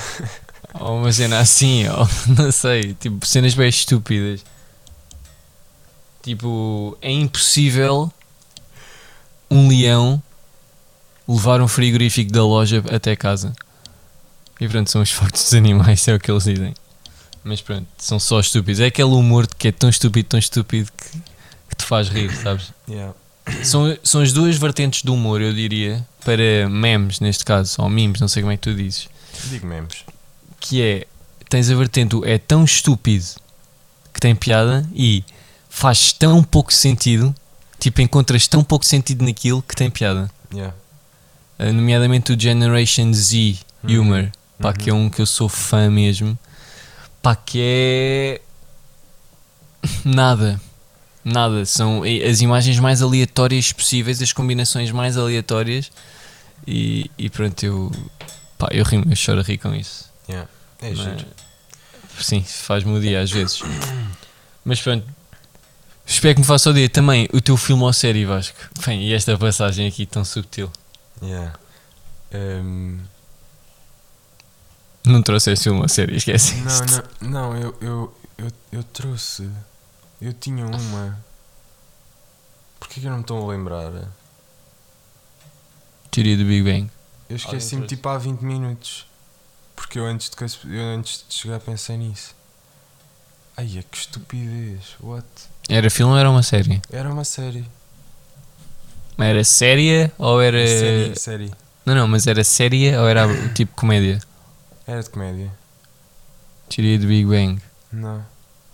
*laughs* Ou uma cena assim, ou *laughs* não sei, tipo cenas bem estúpidas. Tipo, é impossível um leão levar um frigorífico da loja até casa. E pronto, são os fortes dos animais, é o que eles dizem. Mas pronto, são só estúpidos. É aquele humor que é tão estúpido, tão estúpido que, que te faz rir, sabes? Yeah. São, são as duas vertentes do humor, eu diria, para memes neste caso, ou memes, não sei como é que tu dizes. Digo memes. Que é, tens a vertente é tão estúpido que tem piada e faz tão pouco sentido, tipo, encontras tão pouco sentido naquilo que tem piada. Yeah. Uh, nomeadamente o Generation Z Uhum. Humor, pá, Uhum. que é um que eu sou fã mesmo, pá, que é *laughs* nada, nada, são as imagens mais aleatórias possíveis, as combinações mais aleatórias e, e pronto, eu, pá, eu rimo, eu choro a rir com isso. Yeah. É Mas- giro. Sim, faz-me o dia às vezes. Mas pronto. Espero que me faça o dia também o teu filme ou série, Vasco. Bem, e esta passagem aqui tão subtil. Yeah. Um, Não trouxeste filme ou série, esquece. não, não, não, eu, eu, eu, eu trouxe. Eu tinha uma. Porquê que eu não me estou a lembrar? Teoria do Big Bang. Eu esqueci-me tipo há 20 minutos. Porque eu antes de, eu antes de chegar pensei nisso. Ai, que estupidez. What? Era filme ou era uma série? Era uma série. Era séria ou era. Série, série. Não, não, mas era séria ou era tipo comédia? Era de comédia. Teoria do Big Bang. Não,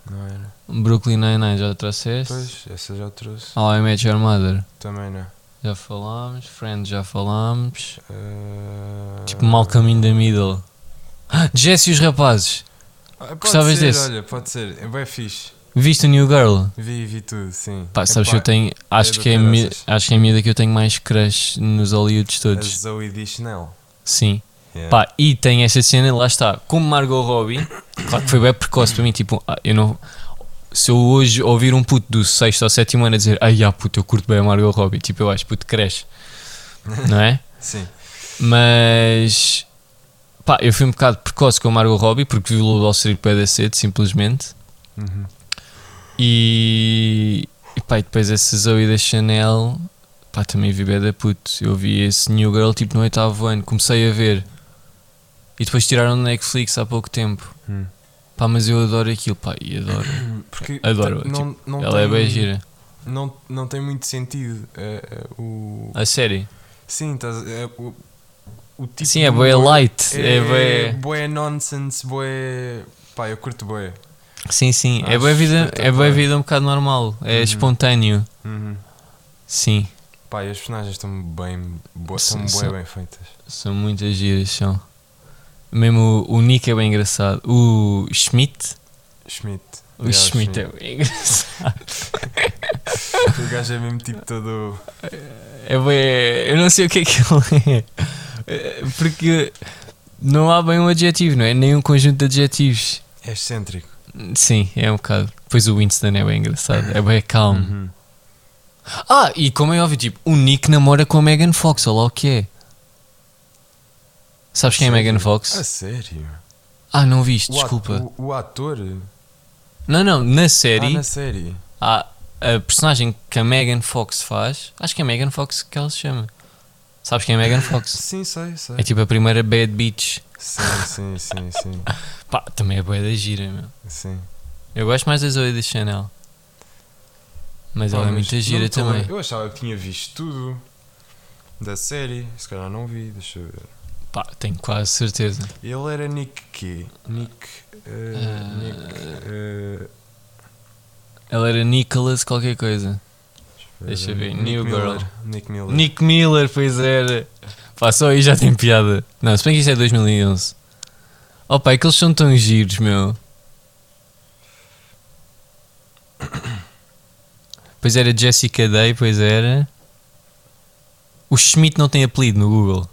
não era. Brooklyn Nine-Nine já trouxeste? Pois, essa já trouxe. How I Met Your Mother. Também não. Já falámos. Friends já falámos. Uh... Tipo Malcolm in the Middle. Ah, Jesse e os rapazes. Ah, Gostavas ser, desse? Olha, pode ser. É bem fixe. Viste o New Girl? Vi, vi tudo, sim. Pá, sabes Epá, que eu tenho. Acho do que, é a mi- acho que é a miúda que eu tenho mais crush nos Hollywoods A todos. Zoe de Chanel. Sim. Yeah. Pá, e tem esta cena, lá está, como Margot Robbie, *coughs* claro que foi bem precoce para mim, tipo, ah, eu não. Se eu hoje ouvir um puto do sexto ou sétimo ano a dizer, ai, ah, puto, eu curto bem a Margot Robbie, tipo, eu acho, puto, cresce, *laughs* não é? Sim. Mas, pá, eu fui um bocado precoce com a Margot Robbie porque vi o Lobo Street bué da cedo, simplesmente, Uhum. e, e pá, e depois essa Zoe da Chanel, pá, também vi da puto, eu vi esse New Girl, tipo, no oitavo ano, comecei a ver, e depois tiraram no Netflix há pouco tempo. Hum. Pá, mas eu adoro aquilo, pá, e adoro. *coughs* Porque Adoro, te- Não, não Ela é tem, bem gira. Não, não tem muito sentido. é, é, o... A série? Sim, estás- é, o, o tipo Sim, é humor light. É, É, bué- bué nonsense, bué. Pá, eu curto bué. Sim, sim. é Acho boa vida, é boa vida um bocado normal. É Uhum. espontâneo. Uhum. Sim. Pá, e as personagens estão bem. Bo Sim, estão sim. bem, bem feitas. São muitas giras, são. Mesmo o, o Nick é bem engraçado. O Schmidt. Schmidt. O Yeah, Schmidt é bem engraçado. *laughs* O gajo é mesmo tipo todo. É bem. Eu não sei o que é que ele é. Porque não há bem um adjetivo, não é? Nem um conjunto de adjetivos. É excêntrico. Sim, é um bocado. Depois o Winston é bem engraçado. É bem calmo. Uhum. Ah, e como é óbvio, tipo, o Nick namora com a Megan Fox, olha lá o que é. Sabes quem é? Megan Fox? A sério? Ah, não viste, desculpa. ato- O, o ator? Não, não, na Ah, série, na série. há a personagem que a Megan Fox faz, acho que é Megan Fox que ela se chama. Sabes quem é Megan Fox? *laughs* Sim, sei, sei. É tipo a primeira Bad Bitch. Sim, sim, sim, sim. *laughs* Pá, também é boa da gira, meu. sim. Eu gosto mais da Zoe da Chanel. Mas Pá, ela é muito gira também. Eu achava que tinha visto tudo da série. Se calhar não vi, deixa eu ver. Pá, tenho quase certeza. Ele era Nick quê? Nick. eh, Ah. Nick. eh, Ela era Nicholas qualquer coisa. Deixa eu ver, Nick New Miller. Girl. Nick Miller. Nick Miller, pois era. Pá, só aí já tem piada. Não, se bem que isto é 2011. Oh pá, é que eles são tão giros, meu. Pois era Jessica Day, pois era. O Schmidt não tem apelido no Google.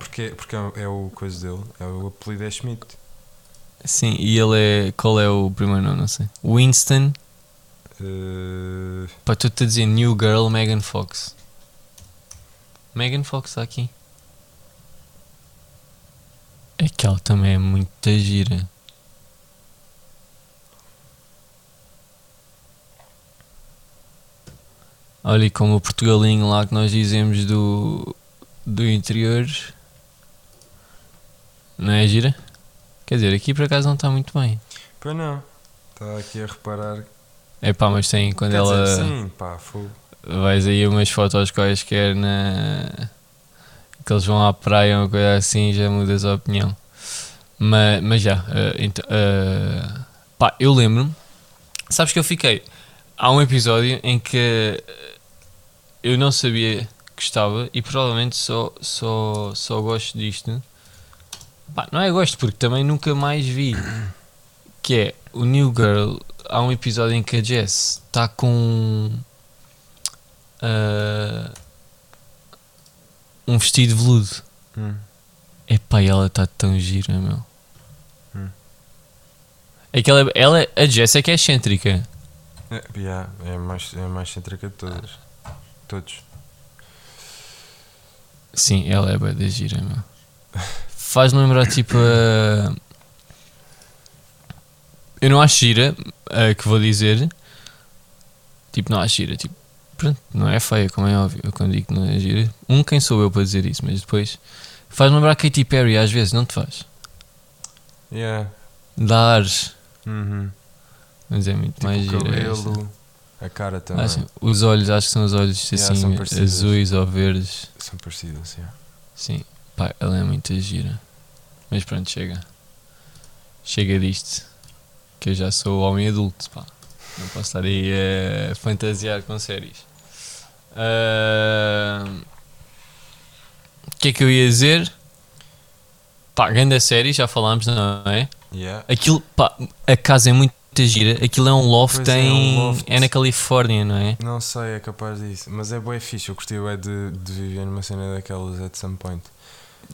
Porque, porque é, é o coisa dele. É o apelido é Schmidt. Sim, e ele é. Qual é o primeiro nome? Não sei. Winston. Eh, Pá, estou-te a dizer New Girl Megan Fox. Megan Fox está aqui. Aquela também é muito gira. Olha e como o Portugalinho lá que nós dizemos do, do interior. Não é gira? Quer dizer, aqui por acaso não está muito bem. Pois não. Estava aqui a reparar. É pá, mas tem quando Quer ela. dizer, sim, pá, fogo. Vais aí umas fotos quaisquer na. que eles vão à praia ou uma coisa assim já mudas a opinião. Mas, mas já, eh, então, eh, pá, eu lembro-me. Sabes que eu fiquei. Há um episódio em que eu não sabia que estava e provavelmente só, só, só gosto disto. Pá, não é gosto porque também nunca mais vi. Que é o New Girl. Há um episódio em que a Jess está com ah, um vestido de veludo. Hum. Epá, e ela está tão gira, meu. Hum. É que ela, ela, a Jess é que é excêntrica. É, yeah, é, mais, é mais cêntrica de todas. Todos. Sim, ela é bem da gira, meu. *laughs* Faz-me lembrar tipo a. Eu não acho gira, a que vou dizer. Tipo, não acho gira. Tipo, pronto, não é feia, como é óbvio. Eu quando digo que não é gira. Um, quem sou eu para dizer isso, mas depois. Faz-me lembrar a Katy Perry às vezes, não te faz? Yeah. Dá ares. Uhum. Mas é muito Tipo mais gira. cabelo, a cara também. Acho- os olhos, acho que são os olhos Yeah, assim, azuis ou verdes. São parecidos, yeah. Sim, pá, ela é muito gira. Mas pronto, chega. Chega disto. Que eu já sou homem adulto, pá. Não posso estar aí a fantasiar com séries. O que é que eu ia dizer? Pá, grande série, já falámos, não é? Yeah. Aquilo, pá, a casa é muito gira. Aquilo é um loft, Pois é, é um em, loft. é na Califórnia, não é? Não sei, é capaz disso. Mas é bué fixe. Eu curti é de, de viver numa cena daquelas at some point.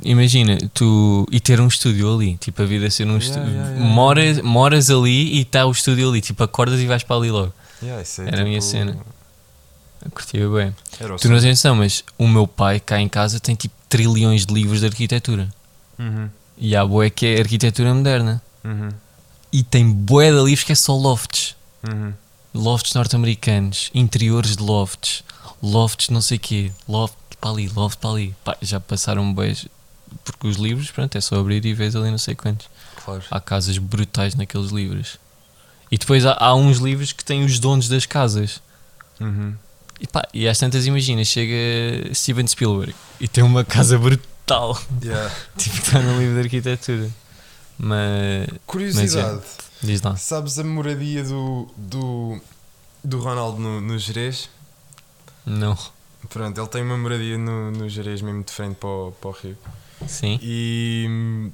Imagina, tu e ter um estúdio ali, tipo a vida ser um Yeah, estúdio. yeah, yeah, moras, moras ali e está o estúdio ali, tipo acordas e vais para ali logo. É Era a minha tipo- cena. Eu curtia bem. Era Tu não tens noção, mas o meu pai cá em casa tem tipo trilhões de livros de arquitetura. Uhum, E há boé que é arquitetura moderna. uhum, E tem boé de livros que é só lofts. uhum. Lofts norte-americanos, interiores de lofts, lofts não sei quê, loft para ali, loft para ali. Pá, já passaram boés, porque os livros, pronto, é só abrir e vês ali não sei quantos. Claro. Há casas brutais naqueles livros. E depois há, há uns livros que têm os donos das casas. Uhum. E pá, e às tantas imagina, chega Steven Spielberg e tem uma casa brutal. Yeah. *laughs* tipo, está no livro de arquitetura. Mas Curiosidade, diz lá. sabes a moradia do, do, do Ronaldo no, no Jerez? Não. Pronto, ele tem uma moradia no, no Jerez mesmo de frente para o, para o Rio. Sim. E hum,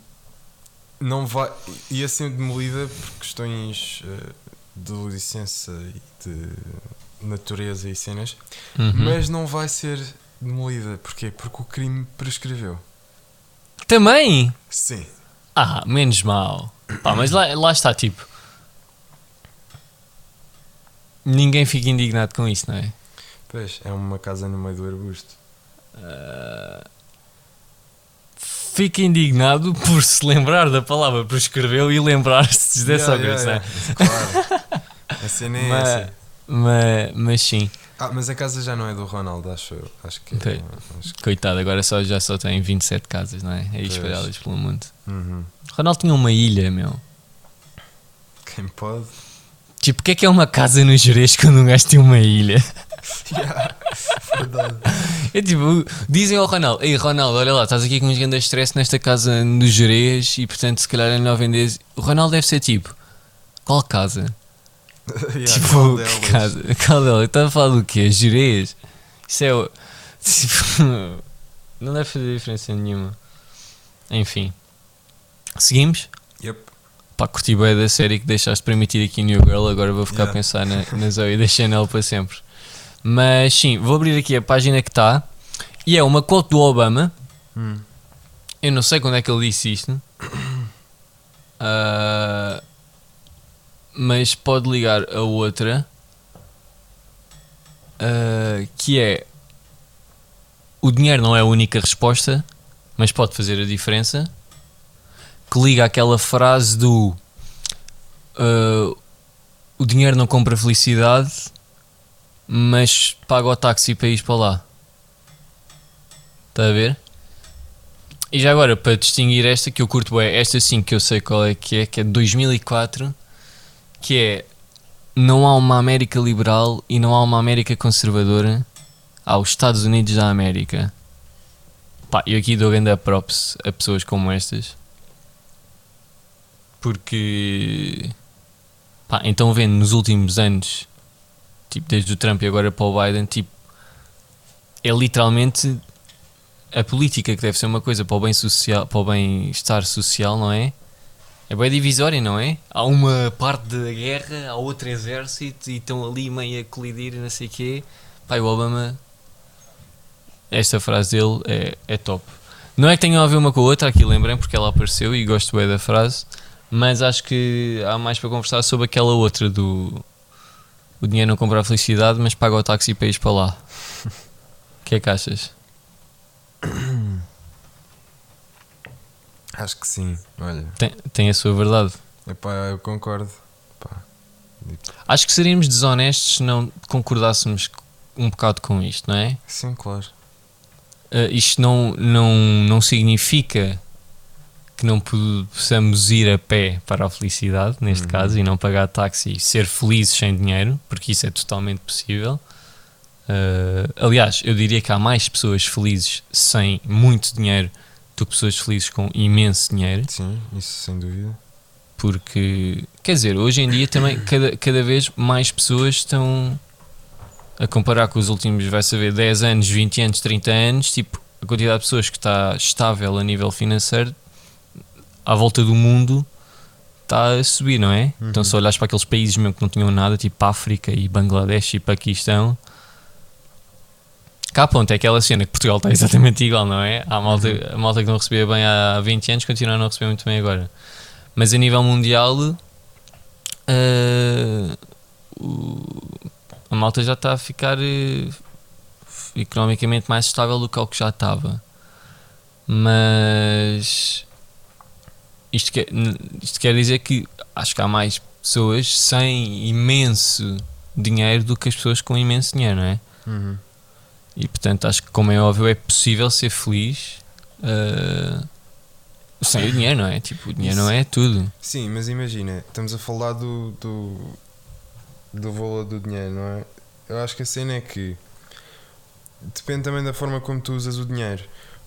não vai. ia ser demolida por questões eh, de licença e de natureza e cenas, Uhum. mas não vai ser demolida. Porquê? Porque o crime prescreveu. Também? Sim. Ah, menos mal. Pá, mas lá, lá está, tipo. Ninguém fica indignado com isso, não é? Pois, é uma casa no meio do arbusto. Fica indignado por se lembrar da palavra prescreveu e lembrar-se de Yeah, Sócrates, yeah, é? yeah. Claro. A cena é *laughs* Mas, essa. mas, mas sim, Ah, mas a casa já não é do Ronaldo, acho eu. Acho que é. Acho que... coitado, agora só, já só tem 27 casas, não é? Aí Pois. espalhadas pelo mundo. Uhum. Ronaldo tinha uma ilha, meu. Quem pode? Tipo, o que é que é uma casa no Jerez quando um gajo tem uma ilha? *laughs* Yeah, Verdade. *laughs* É tipo, dizem ao Ronaldo: Ei Ronaldo, olha lá, estás aqui com uns grandes stress nesta casa no Jerez e portanto, se calhar é melhor vender. O Ronaldo deve ser tipo: Qual casa? *laughs* Yeah, tipo, que casa? Qual delas? Estás a falar do quê? Jerez? Isso é. o- *laughs* Tipo, não deve fazer diferença nenhuma. Enfim, seguimos. Yep. Pá, curti bem da série que deixaste permitir aqui New Girl. Agora vou ficar Yeah. a pensar na, na Zoe da Chanel para sempre. Mas sim, vou abrir aqui a página que está. E é uma quote do Obama. Hum. Eu não sei quando é que ele disse isto. *coughs* Ah, mas pode ligar a outra. ah, que é o dinheiro não é a única resposta, mas pode fazer a diferença. Que liga aquela frase do ah, o dinheiro não compra felicidade, mas paga o táxi para ir para lá. Está a ver? E já agora, para distinguir esta, que eu curto bem, esta sim que eu sei qual é que é, que é de 2004, que é não há uma América liberal e não há uma América conservadora, há os Estados Unidos da América. Pá, eu aqui dou grande props a pessoas como estas. Porque, pá, então vendo nos últimos anos, tipo desde o Trump e agora para o Biden, tipo, é literalmente a política que deve ser uma coisa para o bem social, para o bem-estar social, não é? É bem divisória, não é? Há uma parte da guerra, há outro exército e estão ali meio a colidir não sei o quê. Pai, o Obama, esta frase dele é, é top. Não é que tenham a ver uma com a outra, aqui lembrem porque ela apareceu e gosto bem da frase, mas acho que há mais para conversar sobre aquela outra do o dinheiro não compra a felicidade, mas paga o táxi para ir para lá. O que é que achas? *coughs* Acho que sim. Olha, Tem, tem a sua verdade. epá, eu concordo. Pá. Acho que seríamos desonestos se não concordássemos um bocado com isto, não é? Sim, claro. Uh, isto não, não, não significa que não po- possamos ir a pé para a felicidade, neste Uhum. caso, e não pagar táxi e ser felizes sem dinheiro, porque isso é totalmente possível. Uh, aliás, eu diria que há mais pessoas felizes sem muito dinheiro do que pessoas felizes com imenso dinheiro. Sim, isso sem dúvida. porque quer dizer, hoje em dia também *coughs* cada, cada vez mais pessoas estão a comparar com os últimos, vai saber, 10 anos, 20 anos, 30 anos, tipo, a quantidade de pessoas que está estável a nível financeiro à volta do mundo está a subir, não é? Uhum. Então se olhares para aqueles países mesmo que não tinham nada, tipo África e Bangladesh e Paquistão, cá ponto, é aquela cena que Portugal está *laughs* exatamente igual, não é? Há malta, a malta que não recebia bem há 20 anos continua a não receber muito bem agora. Mas a nível mundial, o- a malta já está a ficar eh, economicamente mais estável do que o que já estava. Mas isto quer, isto quer dizer que acho que há mais pessoas sem imenso dinheiro do que as pessoas com imenso dinheiro, não é? Uhum. E portanto acho que como é óbvio é possível ser feliz eh, sem o dinheiro, não é? Tipo, o dinheiro não é tudo. Sim, mas imagina, estamos a falar do, do, do valor do dinheiro, não é? Eu acho que a cena é que depende também da forma como tu usas o dinheiro.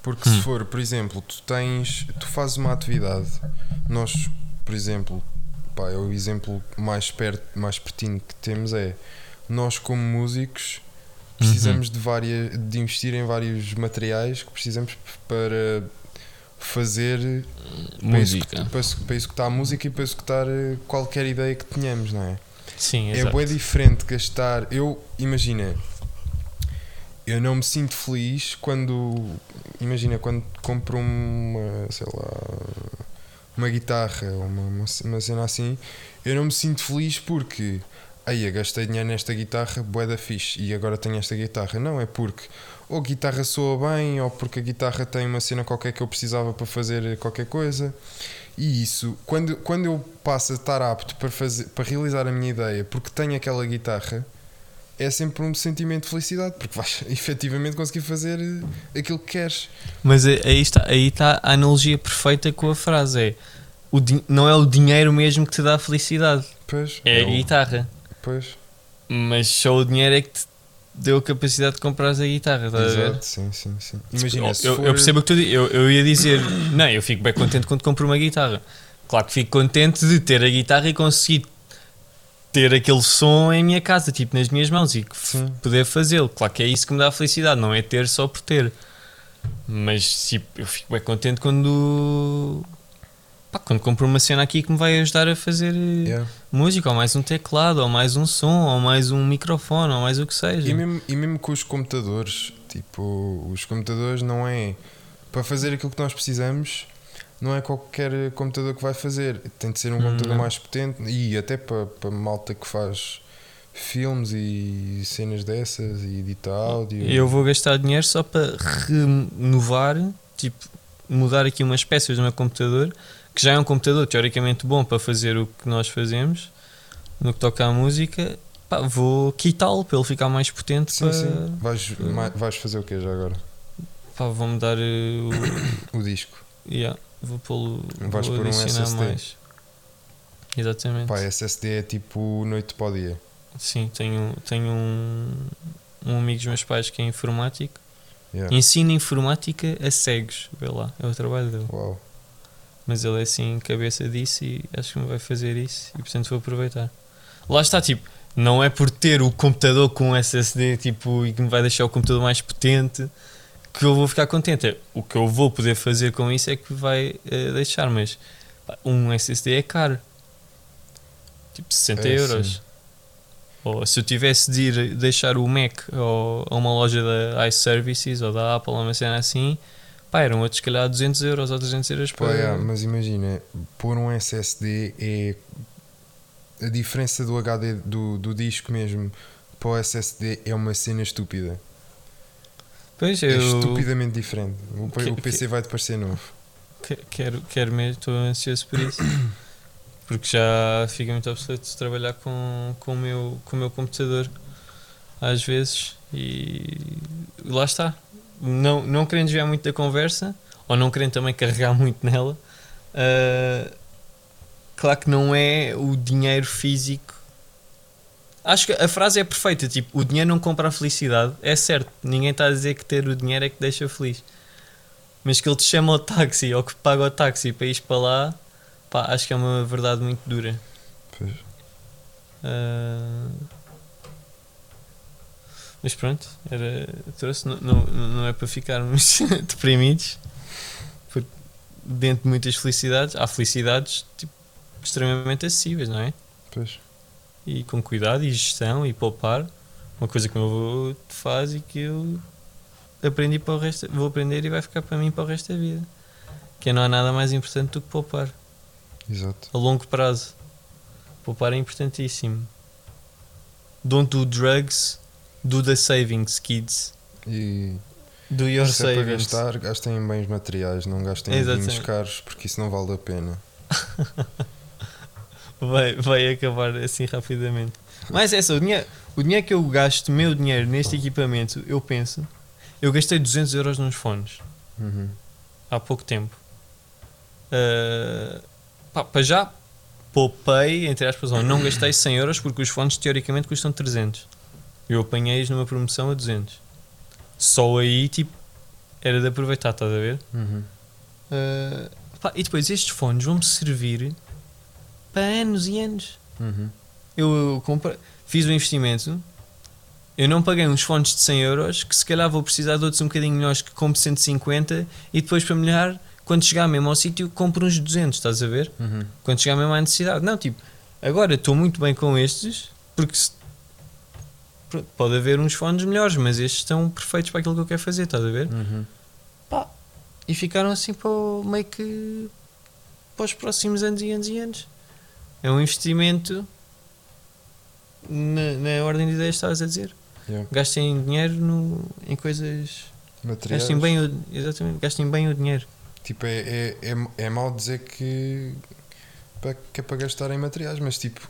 Porque Hum. se for, por exemplo, tu tens. Tu fazes uma atividade. Nós, por exemplo, pá, é o exemplo mais perto, mais pertinho que temos é nós como músicos precisamos de várias de investir em vários materiais que precisamos para fazer Música. executar, para, exe- para executar a música e para executar eh, qualquer ideia que tenhamos, não é? Sim, É bem diferente gastar. Eu, imagina, eu não me sinto feliz quando. Imagina, quando compro uma, sei lá, uma guitarra ou uma, uma, uma cena assim, eu não me sinto feliz porque. Aí, eu gastei dinheiro nesta guitarra, bué da fixe, e agora tenho esta guitarra. Não, é porque ou a guitarra soa bem, ou porque a guitarra tem uma cena qualquer que eu precisava para fazer qualquer coisa. E isso, quando, quando eu passo a estar apto para, fazer, para realizar a minha ideia, porque tenho aquela guitarra, é sempre um sentimento de felicidade, porque vais *laughs* efetivamente conseguir fazer eh, aquilo que queres. Mas aí aí está, aí está a analogia perfeita com a frase: é o não é o dinheiro mesmo que te dá a felicidade, Pois, é a o- guitarra. Pois, Mas só o dinheiro é que te deu a capacidade de comprar a guitarra. Estás a ver? exato, sim, sim, sim. Imagina, eu, for- eu percebo o que tu dizes. Eu, eu ia dizer, *coughs* não, eu fico bem contente quando compro uma guitarra. Claro que fico contente de ter a guitarra e conseguir ter aquele som em minha casa, tipo nas minhas mãos e poder fazê-lo. Claro que é isso que me dá felicidade, não é ter só por ter. Mas tipo, eu fico bem contente quando. pá, quando compro uma cena aqui que me vai ajudar a fazer eh, Yeah. música, ou mais um teclado, ou mais um som, ou mais um microfone, ou mais o que seja. E mesmo, e mesmo com os computadores, tipo, os computadores não é para fazer aquilo que nós precisamos, não é qualquer computador que vai fazer. Tem de ser um Hum, computador não. mais potente e até para, para malta que faz filmes e cenas dessas e edita áudio. Eu vou gastar dinheiro só para renovar, tipo, mudar aqui umas peças do meu computador, que já é um computador teoricamente bom para fazer o que nós fazemos, no que toca à música. Pá, vou quitá-lo para ele ficar mais potente. Sim, para, sim. Vais, vais fazer o que já agora? pá, vou mudar eh, o. *coughs* O disco. yeah, vou pô-lo. Vais pôr um SSD. mais. Exatamente. Pá, SSD é tipo noite para o dia. Sim, tenho, tenho um, um amigo dos meus pais que é informático. Yeah. Ensina informática a cegos. Vê lá, é o trabalho dele. Uau. Mas ele é assim, cabeça disso e acho que me vai fazer isso e portanto vou aproveitar. Lá está, tipo, não é por ter o computador com SSD tipo, e que me vai deixar o computador mais potente que eu vou ficar contente. É, O que eu vou poder fazer com isso é que vai eh, deixar, mas pá, um SSD é caro. Tipo 60 É, euros. sim. Ou se eu tivesse de ir deixar o Mac ou, a uma loja da iServices ou da Apple ou uma cena assim, pá, eram outros, se calhar 200 euros ou 300 euros para. yeah, mas imagina, pôr um SSD é a diferença do HD do, do disco mesmo para o SSD é uma cena estúpida. Pois É eu estupidamente diferente. O, Que- o PC vai te parecer novo. que- quero, quero mesmo, estou ansioso por isso. *coughs* Porque já fica muito obsoleto de trabalhar com, com, o meu, com o meu computador às vezes e lá está. Não, não querendo desviar muito da conversa, ou não querendo também carregar *laughs* muito nela, ah, claro que não é o dinheiro físico. Acho que a frase é perfeita, tipo, o dinheiro não compra a felicidade. É certo, ninguém está a dizer que ter o dinheiro é que deixa feliz. Mas que ele te chama ao táxi ou que paga o táxi para ir para lá, pá, acho que é uma verdade muito dura. Pois. Ah, mas pronto, era, trouxe, não, não, não é para ficarmos *laughs* deprimidos, porque dentro de muitas felicidades, há felicidades tipo, extremamente acessíveis, não é? Pois. E com cuidado e gestão e poupar, uma coisa que o meu avô faz e que eu aprendi para o resto, vou aprender e vai ficar para mim para o resto da vida. Que não há nada mais importante do que poupar Exato. a longo prazo. Poupar é importantíssimo. Don't do drugs, do the savings, kids. E Do your se é para savings. gastar, gastem em bens materiais, não gastem em vinhos caros, porque isso não vale a pena. *laughs* Vai, vai acabar assim rapidamente. Mas é só, o dinheiro, o dinheiro que eu gasto, meu dinheiro neste equipamento, eu penso, eu gastei 200 euros nos fones Uhum. há pouco tempo. Pá, para já poupei, entre aspas, ou não gastei 100 euros porque os fones teoricamente custam 300. Eu apanhei-os numa promoção a 200. Só aí, tipo, era de aproveitar, estás a ver? Uhum. Uh, pá, e depois estes fones vão-me servir para anos e anos. Uhum. Eu compre- fiz um investimento, eu não paguei uns fones de 100 euros, que se calhar vou precisar de outros um bocadinho melhores que compro 150 e depois para melhorar, quando chegar mesmo ao sítio, compro uns 200, estás a ver? Uhum. Quando chegar mesmo à necessidade. Não, tipo, agora estou muito bem com estes, porque se- pode haver uns fones melhores, mas estes estão perfeitos para aquilo que eu quero fazer, estás a ver? Uhum. Pá, e ficaram assim para o, meio que para os próximos anos e anos e anos. É um investimento na, na ordem de ideias que estavas a dizer. Yeah. Gastem dinheiro no, em coisas. Materiais. Gastem bem o, exatamente, gastem bem o dinheiro. Tipo, é, é, é, é mau dizer que, que é para gastar em materiais, mas tipo,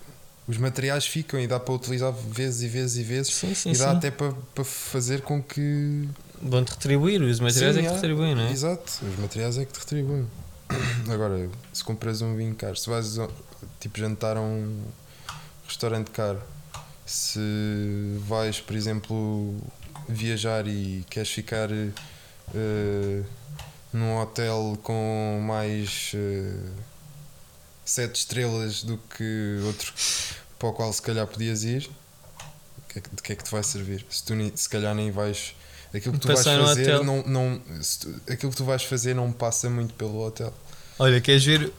os materiais ficam e dá para utilizar vezes e vezes e vezes Sim, sim, e dá sim. até para, para fazer com que. Vão-te retribuir, os materiais é que te retribuem, não é? Exato, os materiais é que te retribuem. *coughs* Agora, se compras um vinho caro, se vais tipo jantar a um restaurante caro, se vais, por exemplo, viajar e queres ficar eh, num hotel com mais eh, sete estrelas do que outro para o qual se calhar podias ir, é de que é que te vai servir? Se, tu, se calhar nem vais. Aquilo que tu vais Passar fazer, não, não, tu- aquilo que tu vais fazer não passa muito pelo hotel. Olha, queres ver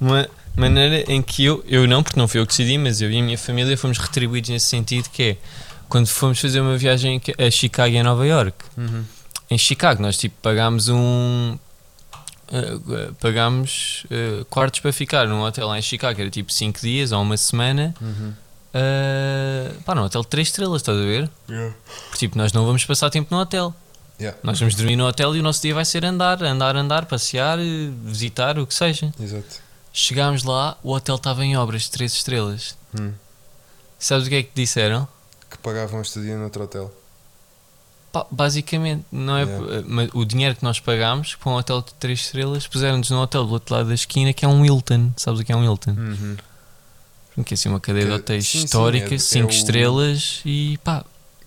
uma maneira em que eu, eu não, porque não fui eu que decidi, mas eu e a minha família fomos retribuídos nesse sentido, que é quando fomos fazer uma viagem a Chicago e a Nova York. Em Chicago nós tipo pagámos um eh, pagámos eh, quartos para ficar num hotel lá em Chicago, era tipo 5 dias ou uma semana. eh, pá, num hotel de 3 estrelas, estás a ver? Porque tipo, nós não vamos passar tempo no hotel. Yeah, Nós vamos dormir no hotel e o nosso dia vai ser andar, andar, andar, passear, visitar, o que seja. exato. Chegámos lá, o hotel estava em obras de 3 estrelas. Hum. Sabes o que é que disseram? Que pagavam estadia noutro hotel. Pá, basicamente, não é, Yeah. eh, mas o dinheiro que nós pagámos para um hotel de 3 estrelas, puseram-nos no hotel do outro lado da esquina que é um Hilton. Sabes o que é um Hilton? Que é assim uma cadeia de Que- hotéis sim, histórica, é- 5 é o- estrelas e pá,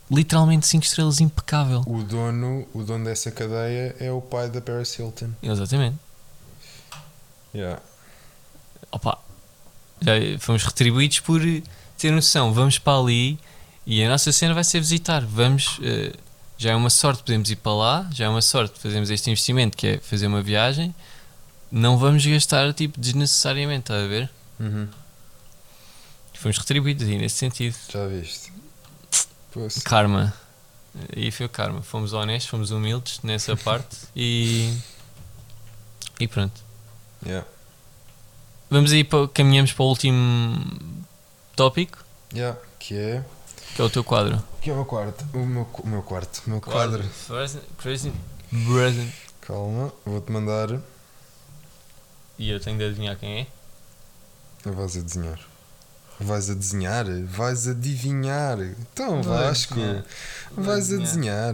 literalmente 5 estrelas impecável. O dono, o dono dessa cadeia é o pai da Paris Hilton. Exatamente. Yeah. Opa, já fomos retribuídos por eh, ter noção, vamos para ali e a nossa cena vai ser visitar. Vamos, eh, já é uma sorte, podemos ir para lá, já é uma sorte, fazemos este investimento que é fazer uma viagem. Não vamos gastar tipo desnecessariamente, estás a ver? Uhum. Fomos retribuídos aí nesse sentido. Já viste? Poxa. Karma. E foi o karma. Fomos honestos, fomos humildes nessa *laughs* parte e. E pronto. Yeah. Vamos aí para, caminhamos para o último tópico, Yeah. Que é. que é o teu quadro. Que é o meu quarto. O meu, o meu quarto. O meu quadro. Present, present, present. Calma, vou-te mandar. E eu tenho de adivinhar quem é? Vais a desenhar. Vais a desenhar? Vais adivinhar. Então, Vou Vasco. Vais a desenhar.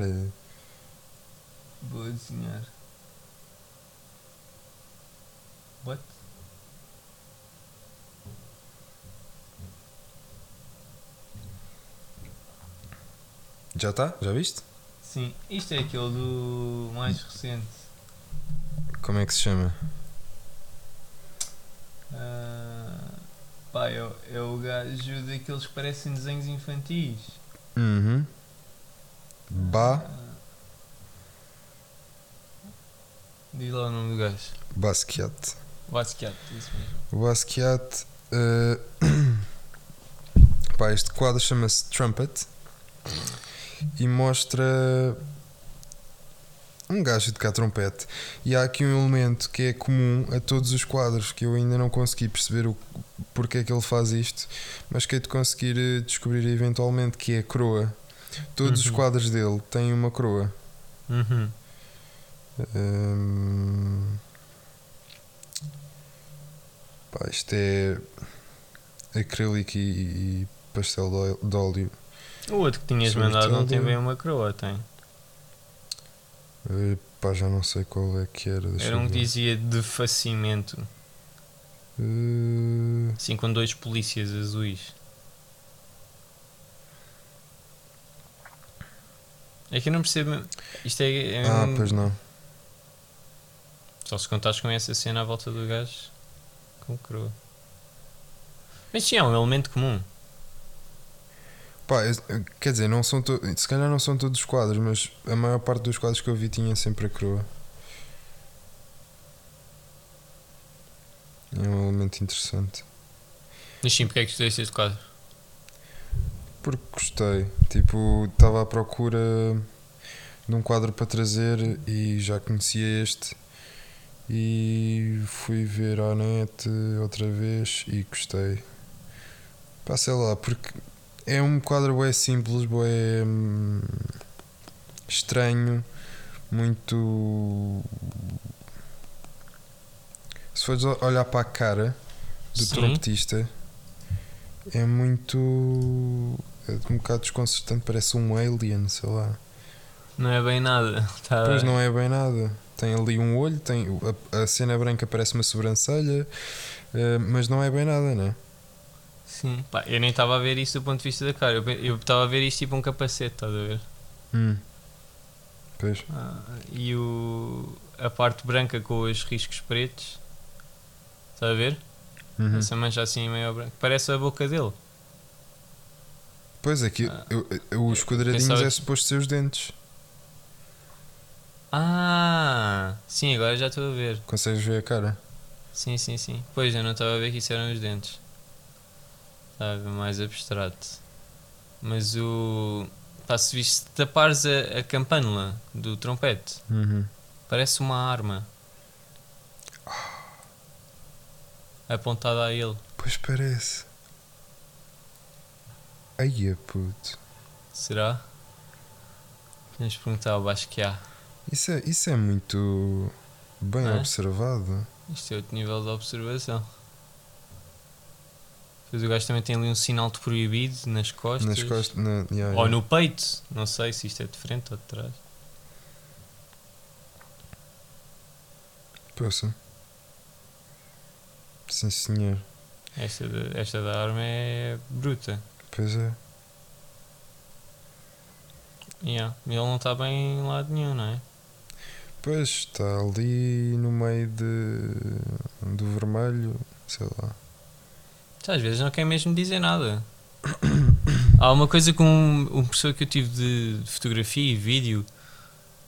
Vou desenhar. What? Já está? Já viste? Sim, isto é aquele do mais recente. Como é que se chama? Ah, pá, é, o- é o gajo daqueles que parecem desenhos infantis. Uhum. Ba. Ah. Diz lá o nome do gajo. Basquiat. Basquiat, isso mesmo. Basquiat. eh, *clears throat* pá, este quadro chama-se Trumpet e mostra um gajo de tocar trompete. E há aqui um elemento que é comum a todos os quadros que eu ainda não consegui perceber o porque é que ele faz isto, mas que é de conseguir eh, descobrir eventualmente que é a coroa. Todos os Uhum. quadros dele têm uma coroa. Uhum. Hum, pá, isto é acrílico e, e pastel de óleo. O outro que tinhas Sobretudo- mandado não tem bem uma coroa, tem. Pá, já não sei qual é que era. Era um que dizia de facimento. Eh, Assim com dois polícias azuis. É que eu não percebo. Isto é. é ah, um- pois não. Só se contares com essa cena à volta do gajo com coroa. Mas sim, é um elemento comum. Pá, quer dizer, não são to... se calhar não são todos os quadros, mas a maior parte dos quadros que eu vi tinha sempre a coroa. É um elemento interessante. Mas sim, porque é que escolheste este quadro? Porque gostei. Tipo, estava à procura de um quadro para trazer e já conhecia este. E fui ver à net outra vez e gostei. Pá, sei lá, porque é um quadro bem simples, bem hum, estranho, muito. Se fores olhar para a cara do Sim. trompetista, é muito. É um bocado desconcertante, parece um alien, sei lá. Não é bem nada. *laughs* Tá... Pois não é bem nada. Tem ali um olho, tem a, a cena branca parece uma sobrancelha, eh, mas não é bem nada, né? Sim. Pá, eu nem estava a ver isso do ponto de vista da cara. Eu estava a ver isto tipo um capacete, estás a ver? Hum. Pois. Ah, e o, a parte branca com os riscos pretos. Estás a ver? Uhum. Essa mancha assim meio branca. Parece a boca dele. Pois aqui, Ah. eu- eu- os quadradinhos pensava é suposto ser os dentes. Ah! Sim, agora já estou a ver. Consegues ver a cara? Sim, sim, sim. Pois, eu não estava a ver que isso eram os dentes. Ver mais abstrato. Mas o. Pá, se viste, tapares a, a campanula do trompete, Uhum. parece uma arma. Apontada a ele. Pois parece. Ai, puto. Será? Temos de perguntar ao Basquiat. Isso é, isso é muito bem é? observado. Isto é outro nível de observação. Depois o gajo também tem ali um sinal de proibido nas costas. Nas costas. Na, yeah, Ou yeah. no peito. Não sei se isto é de frente ou de trás. Poça. Sim, senhor. Esta, da- esta da arma é bruta. Pois é. Yeah. Ele não está bem em lado nenhum, não é? Pois está ali no meio de, do vermelho, sei lá. Já, Às vezes não quer mesmo dizer nada. Há uma coisa que um, um professor que eu tive de fotografia e vídeo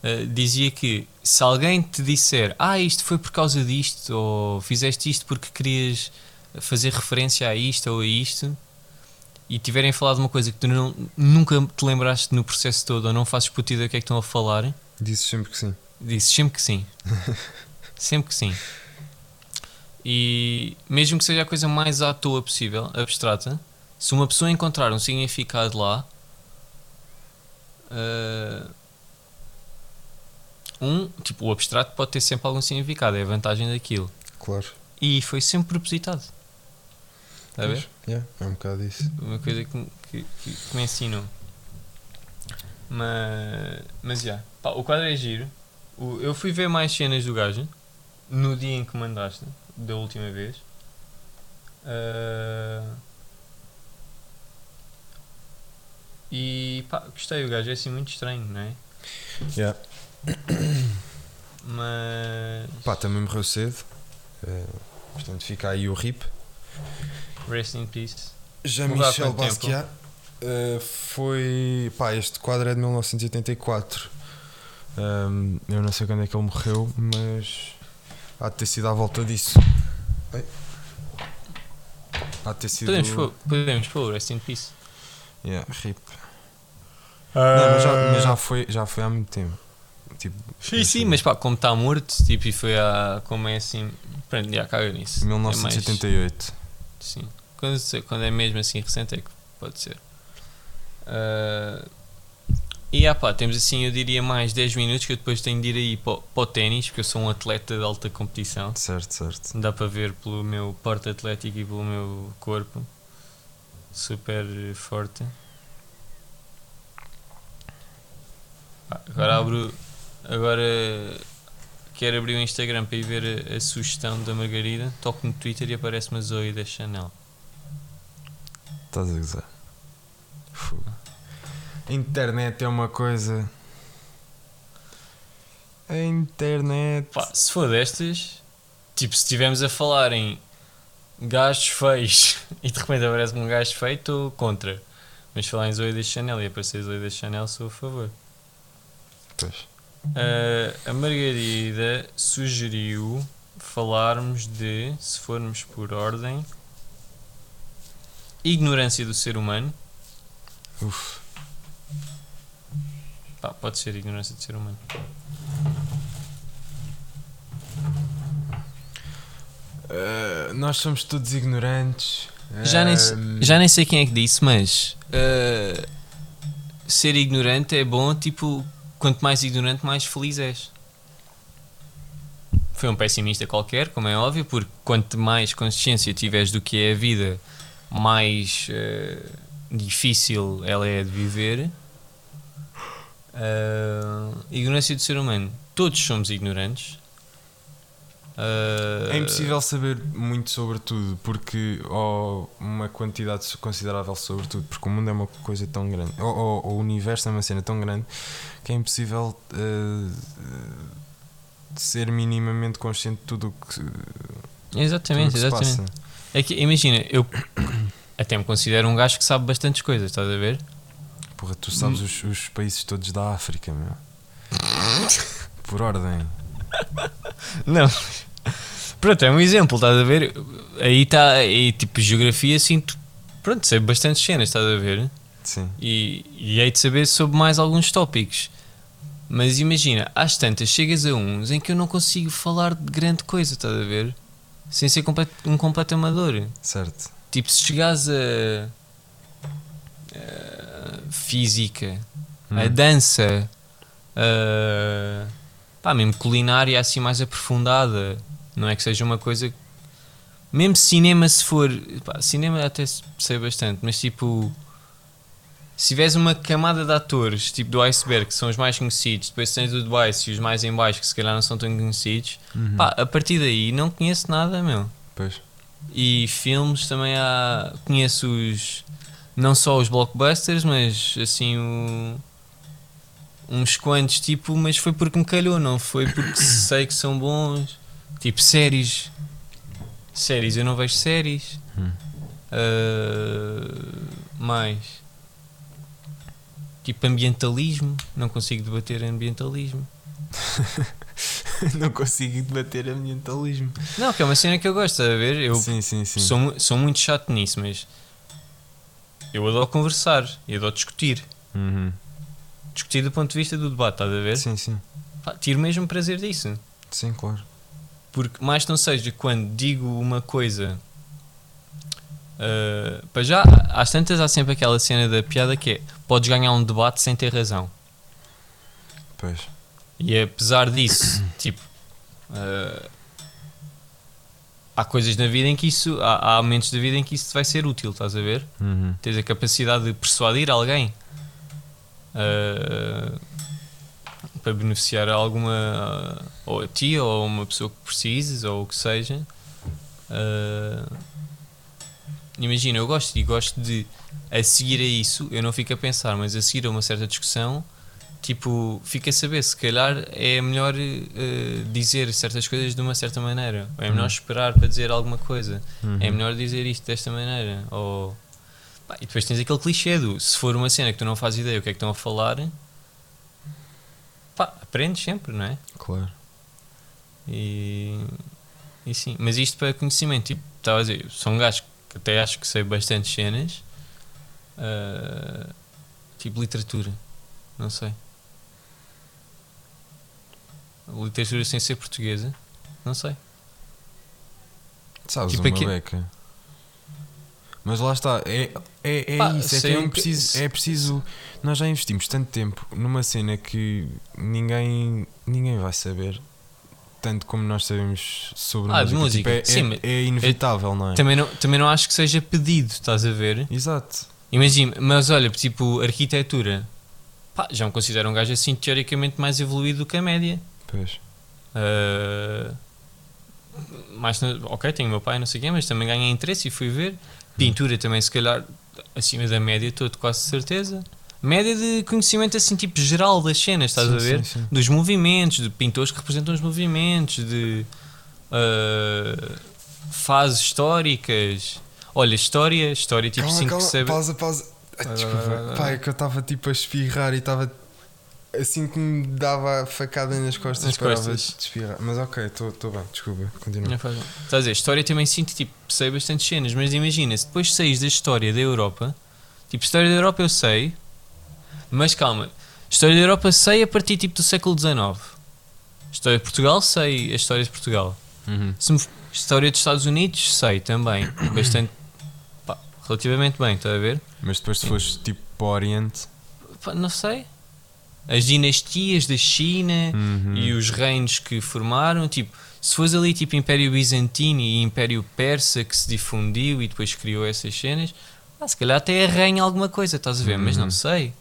eh, dizia que se alguém te disser ah, isto foi por causa disto, ou fizeste isto porque querias fazer referência a isto ou a isto, e tiverem falado uma coisa que tu não- nunca te lembraste no processo todo, ou não fazes puta ideia do que é que estão a falar, Disse sempre que sim. Disse sempre que sim. *laughs* sempre que sim. E mesmo que seja a coisa mais à toa possível, abstrata, se uma pessoa encontrar um significado lá, eh, um, tipo, o abstrato pode ter sempre algum significado, é a vantagem daquilo. Claro. E foi sempre propositado. Está a ver? Yeah, é um bocado isso. Uma coisa que, me- que, que, que me ensinou. Mas, mas já. Pá, o quadro é giro. O- eu fui ver mais cenas do gajo no dia em que mandaste, da última vez. Ah, e pá, gostei. O gajo é assim muito estranho, não é? Yeah. Mas. Pá, também morreu cedo. Eh, portanto, fica aí o RIP. Rest in peace. Jean-Michel? Basquiat eh, foi. Pá, este quadro é de 1984. Ahm, eu não sei quando é que ele morreu, mas há de ter sido à volta disso. Ei. Há de ter sido. Podemos pôr, podemos pôr Rest in peace. Yeah, RIP. Não, mas, já, mas já foi, já foi há muito tempo. Tipo, Sim, sim, mas pá, como está morto, tipo, e foi a. Como é assim. Pronto, já caga nisso. É mais- 1978. sim. Quando, quando é mesmo assim recente, é que pode ser. Ah, e ah, pá, temos assim, eu diria mais 10 minutos que eu depois tenho de ir aí para, o- para o ténis, porque eu sou um atleta de alta competição. Certo, certo. Dá para ver pelo meu porte atlético e pelo meu corpo. Super forte. Ah, Agora abro. Agora quero abrir o Instagram para ir ver a, a sugestão da Margarida. Toco no Twitter e aparece-me a Zoe da Chanel. Estás a gozar. Fogo. Internet é uma coisa. A internet. Pá, se for destas, tipo, se estivermos a falar em gajos feios *laughs* e de repente aparece um gajo feio, estou contra. Mas falar em Zoe da Chanel e aparecer Zoe da Chanel, sou a favor. Pois. Uh, a Margarida sugeriu falarmos de, se formos por ordem, ignorância do ser humano. Uf. Pá, pode ser ignorância do ser humano. Uh, nós somos todos ignorantes. Já nem, Ahm, já nem sei quem é que disse, mas uh, ser ignorante é bom, tipo, quanto mais ignorante, mais feliz és. Foi um pessimista qualquer, como é óbvio, porque quanto mais consciência tiveres do que é a vida, mais uh, difícil ela é de viver. Uh, ignorância do ser humano. Todos somos ignorantes. Uh, É impossível saber muito sobre tudo, porque ou uma quantidade considerável sobre tudo, porque o mundo é uma coisa tão grande, ou, ou- ou o universo é uma cena tão grande que é impossível eh, ser minimamente consciente de tudo o que, Exatamente, que exatamente. É que imagina, eu *coughs* até me considero um gajo que sabe bastantes coisas, estás a ver? Porra, tu sabes os, os países todos da África, meu. *laughs* Por ordem. Não. Pronto, é um exemplo, estás a ver? Aí está, aí tipo, geografia, sinto. Pronto, sei bastantes cenas, estás a ver? Sim. E, e hei de saber sobre mais alguns tópicos. Mas imagina, às tantas chegas a uns em que eu não consigo falar de grande coisa, estás a ver? Sem ser um completo amador. Certo. Tipo, se chegares a. a física, a Hum. dança, a. pá, mesmo culinária assim mais aprofundada. Não é que seja uma coisa. Mesmo cinema, se for. Pá, cinema até sei bastante, mas tipo. Se tiveres uma camada de atores, tipo do iceberg, que são os mais conhecidos, depois tens o de baixo e os mais em baixo, que se calhar não são tão conhecidos, Uhum. pá, a partir daí não conheço nada, meu. Pois. E filmes também há. Conheço os. Não só os blockbusters, mas assim o. Uns quantos, tipo, mas foi porque me calhou, não foi porque *coughs* sei que são bons. Tipo, séries. Séries, eu não vejo séries. Hum. Ah, mais. Tipo, ambientalismo. Não consigo debater ambientalismo. *laughs* não consigo debater ambientalismo. Não, que é uma cena que eu gosto, a ver? Eu sim, sim, sim. Sou, sou muito chato nisso, mas eu adoro conversar e adoro discutir. Uhum. Discutir do ponto de vista do debate, estás a ver? Sim, sim. Pá, tiro mesmo prazer disso. Sim, claro. Porque mais não seja quando digo uma coisa. ah, para já, às tantas há sempre aquela cena da piada que é podes ganhar um debate sem ter razão. Pois. E apesar disso, *coughs* tipo, ah, há coisas na vida em que isso, há, há momentos da vida em que isso vai ser útil, estás a ver? Uhum. Tens a capacidade de persuadir alguém ah, para beneficiar alguma ou a ti ou a uma pessoa que precises ou o que seja. Ah, imagina, eu gosto e gosto de a seguir a isso, eu não fico a pensar, mas a seguir a uma certa discussão, tipo, fico a saber se calhar é melhor ah, dizer certas coisas de uma certa maneira, ou é melhor Uhum. esperar para dizer alguma coisa. Uhum. É melhor dizer isto desta maneira. Ou... Pá, e depois tens aquele clichê do se for uma cena que tu não fazes ideia o que é que estão a falar, pá, aprendes sempre, não é? Claro. E, e sim, mas isto para conhecimento, tipo, estava a dizer, sou um gajo que até acho que sei bastantes cenas, ah, tipo literatura, não sei. Literatura sem ser portuguesa, não sei. Sabes Tipo uma aqui- beca. Mas lá está, é, é, é Pá, isso, é que é, preciso, que- é preciso. Nós já investimos tanto tempo numa cena que ninguém, ninguém vai saber tanto como nós sabemos sobre Ah, música. música. Tipo, Sim, é, é, é inevitável, não é? Também não, também não acho que seja pedido, estás a ver? Exato. Imagina, mas olha, tipo, arquitetura. Pá, já me considero um gajo assim teoricamente mais evoluído do que a média. Pois. Ah, mais, ok, tenho o meu pai, não sei o quê, mas também ganhei interesse e fui ver. Pintura também, se calhar, acima da média, estou de quase certeza. média de conhecimento assim, tipo geral das cenas, estás Sim, a ver? sim, sim. Dos movimentos, de pintores que representam os movimentos, de ah, fases históricas. Olha, história, história tipo calma, 5 calma, saber. pausa, pausa. Ah, desculpa, vai. é que eu estava tipo a espirrar e estava assim que me dava a facada nas costas, Nas costas. de espirrar. Mas ok, estou bem, desculpa, continua. Estás a dizer, história também sinto, tipo, sei bastantes cenas, mas imagina, se depois saís da história da Europa, tipo, história da Europa eu sei, mas calma, história da Europa sei a partir tipo do século XIX. História de Portugal sei a história de Portugal. Uhum. Se me- história dos Estados Unidos sei também, *coughs* bastante, pá, relativamente bem, estás a ver? Mas depois se fores tipo para o Oriente. Pá, não sei. As dinastias da China Uhum. e os reinos que formaram, tipo, se fosse ali tipo Império Bizantino e Império Persa que se difundiu e depois criou essas cenas, ah, se calhar até arranha alguma coisa, estás a ver? Mas não Uhum. sei.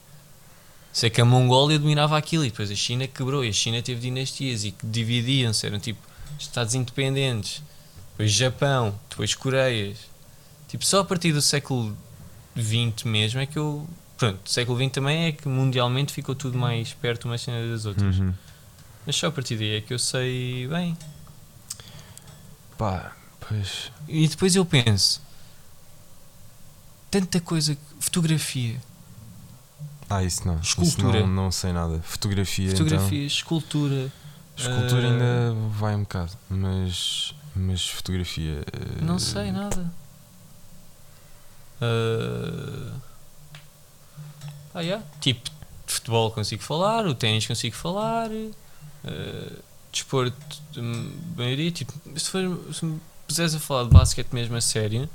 Sei que a Mongólia dominava aquilo e depois a China quebrou e a China teve dinastias e que dividiam-se, eram tipo Estados independentes, depois Japão, depois Coreias. Tipo, só a partir do século XX mesmo é que eu. Pronto, século XX também é que mundialmente ficou tudo mais perto umas cenas das outras. Uhum. Mas só a partir daí é que eu sei bem. Pá, pois. E depois eu penso: tanta coisa, fotografia, Ah, isso não. Isso Escultura. não, não sei nada. Fotografia. fotografia, escultura. Então. Escultura eh, ainda vai um bocado, mas. Mas fotografia. eh, Não sei nada. Ah, ah, yeah. Tipo, de futebol consigo falar, o ténis consigo falar, ah, desporto, hum, maioria. Tipo, se, for, se me puseres a falar de basquete mesmo a sério,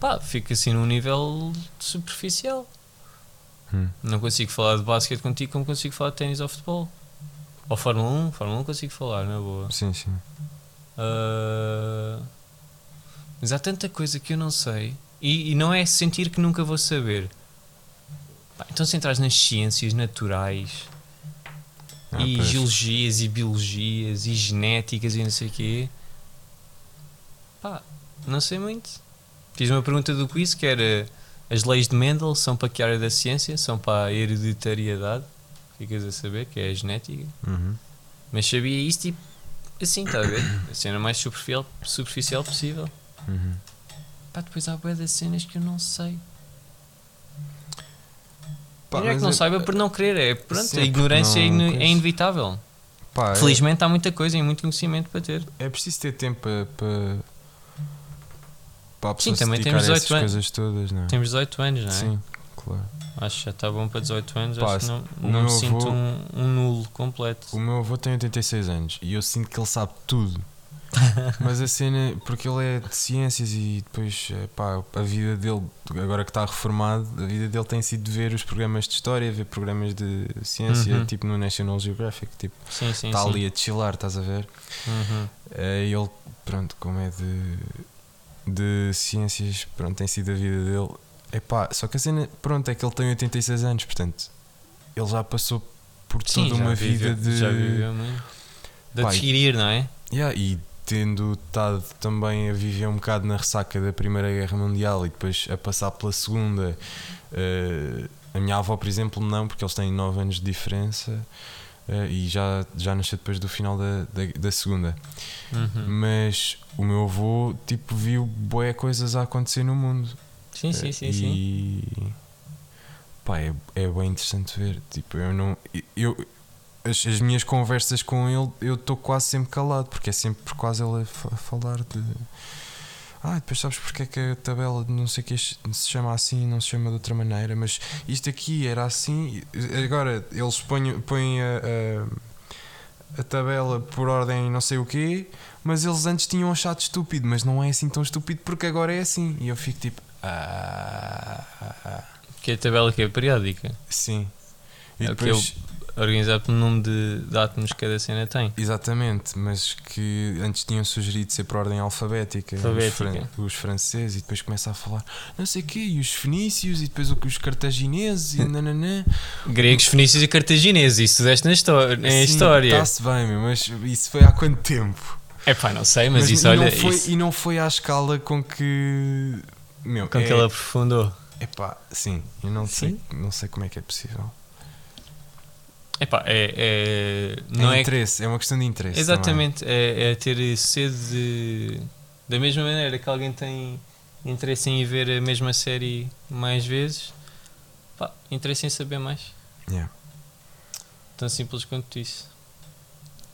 pá, fica assim num nível superficial. Hum. Não consigo falar de basquete contigo como consigo falar de ténis ou futebol. Ou Fórmula 1, Fórmula 1 consigo falar, na boa. Sim, sim. Ah, mas há tanta coisa que eu não sei e, e não é sentir que nunca vou saber. Pá, então se entras nas ciências naturais Ah, e pois. geologias e biologias e genéticas e não sei o quê, pá, não sei muito. Fiz uma pergunta do quiz que era as leis de Mendel são para que área da ciência? São para a hereditariedade, ficas a saber, que é a genética. Uhum. Mas sabia isso tipo assim, está a ver? A cena mais superficial, superficial possível. Uhum. Pá, depois há bué das cenas que eu não sei. Pá, não é que não é- saiba por não querer, é pronto, Sim, a é ignorância é, não é conheço. inevitável. pá, é- Felizmente há muita coisa e muito conhecimento para ter. É, preciso ter tempo para. para para a Sim, pessoa se também temos a 18 essas anos. coisas todas, não é? Temos 18 anos, não é? Sim, claro. Acho que já está bom para 18 anos, Pá, acho que não, não sinto avô- um, um nulo completo. O meu avô tem 86 anos e eu sinto que ele sabe tudo. *laughs* Mas a cena, porque ele é de ciências e depois, eh, pá, a vida dele, agora que está reformado, a vida dele tem sido de ver os programas de história, ver programas de ciência, Uhum. tipo no National Geographic, tipo, Sim, sim, está sim. ali a chilar, estás a ver? Uhum. Eh, ele, pronto, como é de, de ciências, pronto, tem sido a vida dele. Epá, só que a cena, pronto, é que ele tem 86 anos, portanto, ele já passou por toda uma vida de. Já viveu muito. De Pá, e- adquirir, não é? Yeah, e tendo estado também a viver um bocado na ressaca da Primeira Guerra Mundial e depois a passar pela Segunda, eh, a minha avó, por exemplo, não, porque eles têm 9 anos de diferença eh, e já, já nasceu depois do final da, da, da Segunda. Uhum. Mas o meu avô, tipo, viu boé coisas a acontecer no mundo. Sim, sim, sim, e, sim. Pá, é, é bem interessante ver. Tipo, eu não. Eu, as, as minhas conversas com ele, eu estou quase sempre calado, porque é sempre quase ele a, fa- a falar de. Ah, depois sabes porque é que a tabela de não sei que se chama assim e não se chama de outra maneira, mas isto aqui era assim. Agora eles põem, põem a, a, a tabela por ordem não sei o quê, mas eles antes tinham achado estúpido, mas não é assim tão estúpido porque agora é assim. E eu fico tipo. Ah, ah, ah. Que é a tabela que é periódica. sim. E É depois, Organizado pelo número de, de átomos que cada cena tem. Exatamente, mas que antes tinham sugerido ser por ordem alfabética, Alfabética. Os, fran- os franceses, e depois começa a falar não sei o quê, e os fenícios, e depois o que os cartagineses, e *laughs* nananã. Gregos, fenícios e cartagineses, isso deste na história. Em história. Está-se bem, mas isso foi há quanto tempo? É pá, não sei, mas, Mas isso, olha. foi, isso- E não foi à escala com que. Meu, com é, que ele aprofundou. Epá, sim, eu não sei, não sei como é que é possível. Epá, é, é, não é é, interesse, é uma questão de interesse. Exatamente, é, é ter sede de. Da mesma maneira que alguém tem interesse em ver a mesma série mais vezes, pá, interesse em saber mais. Yeah. Tão simples quanto isso.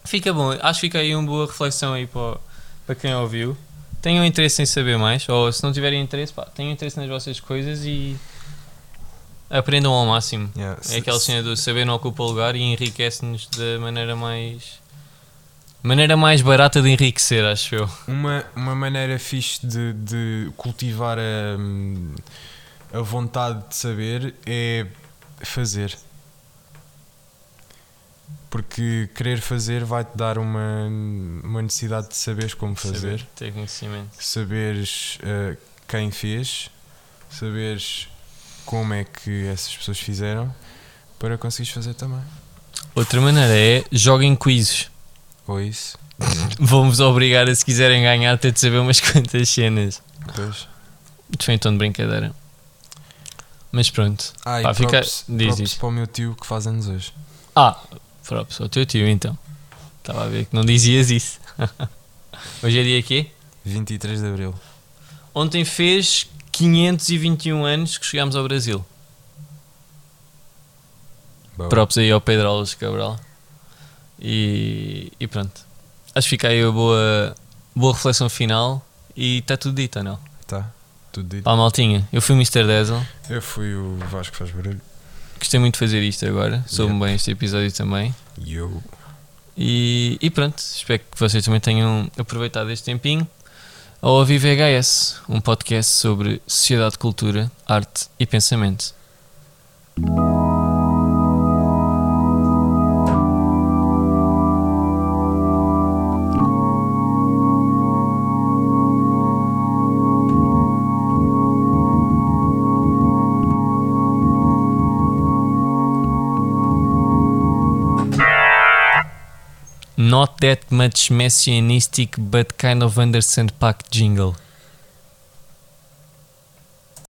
Fica bom, acho que fica aí uma boa reflexão aí para, para quem ouviu. Tenham interesse em saber mais, ou se não tiverem interesse, pá, tenham interesse nas vossas coisas e aprendam ao máximo. Yeah. É aquela cena do saber não ocupa lugar e enriquece-nos da maneira mais. maneira mais barata de enriquecer, acho eu. Uma, uma maneira fixe de, de cultivar a, a vontade de saber é fazer. Porque querer fazer vai-te dar uma, uma necessidade de saberes como fazer, Saber, ter conhecimento. saberes eh, quem fez, saberes como é que essas pessoas fizeram para conseguires fazer também. Outra maneira é joguem quizzes. Ou isso. Vão-vos obrigar a, se quiserem ganhar, a ter de saber umas *laughs* quantas cenas. Isto foi tom de brincadeira. Mas pronto. Ah, e Pá, fica- props, diz props para o meu tio que faz anos hoje. Ah, próprio, sou o teu tio então. Estava a ver que não dizias isso. *laughs* Hoje é dia quê? 23 de Abril. Ontem fez 521 anos que chegámos ao Brasil. Boa. Aí ao Pedro Alves Cabral. E, e pronto. Acho que fica aí a boa, boa reflexão final. E está tudo dito, ou não? Tá, tudo dito. Pá, maltinha, eu fui o Mr. Dazzle. Eu fui o Vasco que faz barulho. Gostei muito de fazer isto agora. Soube-me Yep. bem este episódio também. E eu. E, e pronto, espero que vocês também tenham aproveitado este tempinho ao ouvir VHS, um podcast sobre sociedade, cultura, arte e pensamento. Not that much messianistic, but kind of understand packed jingle.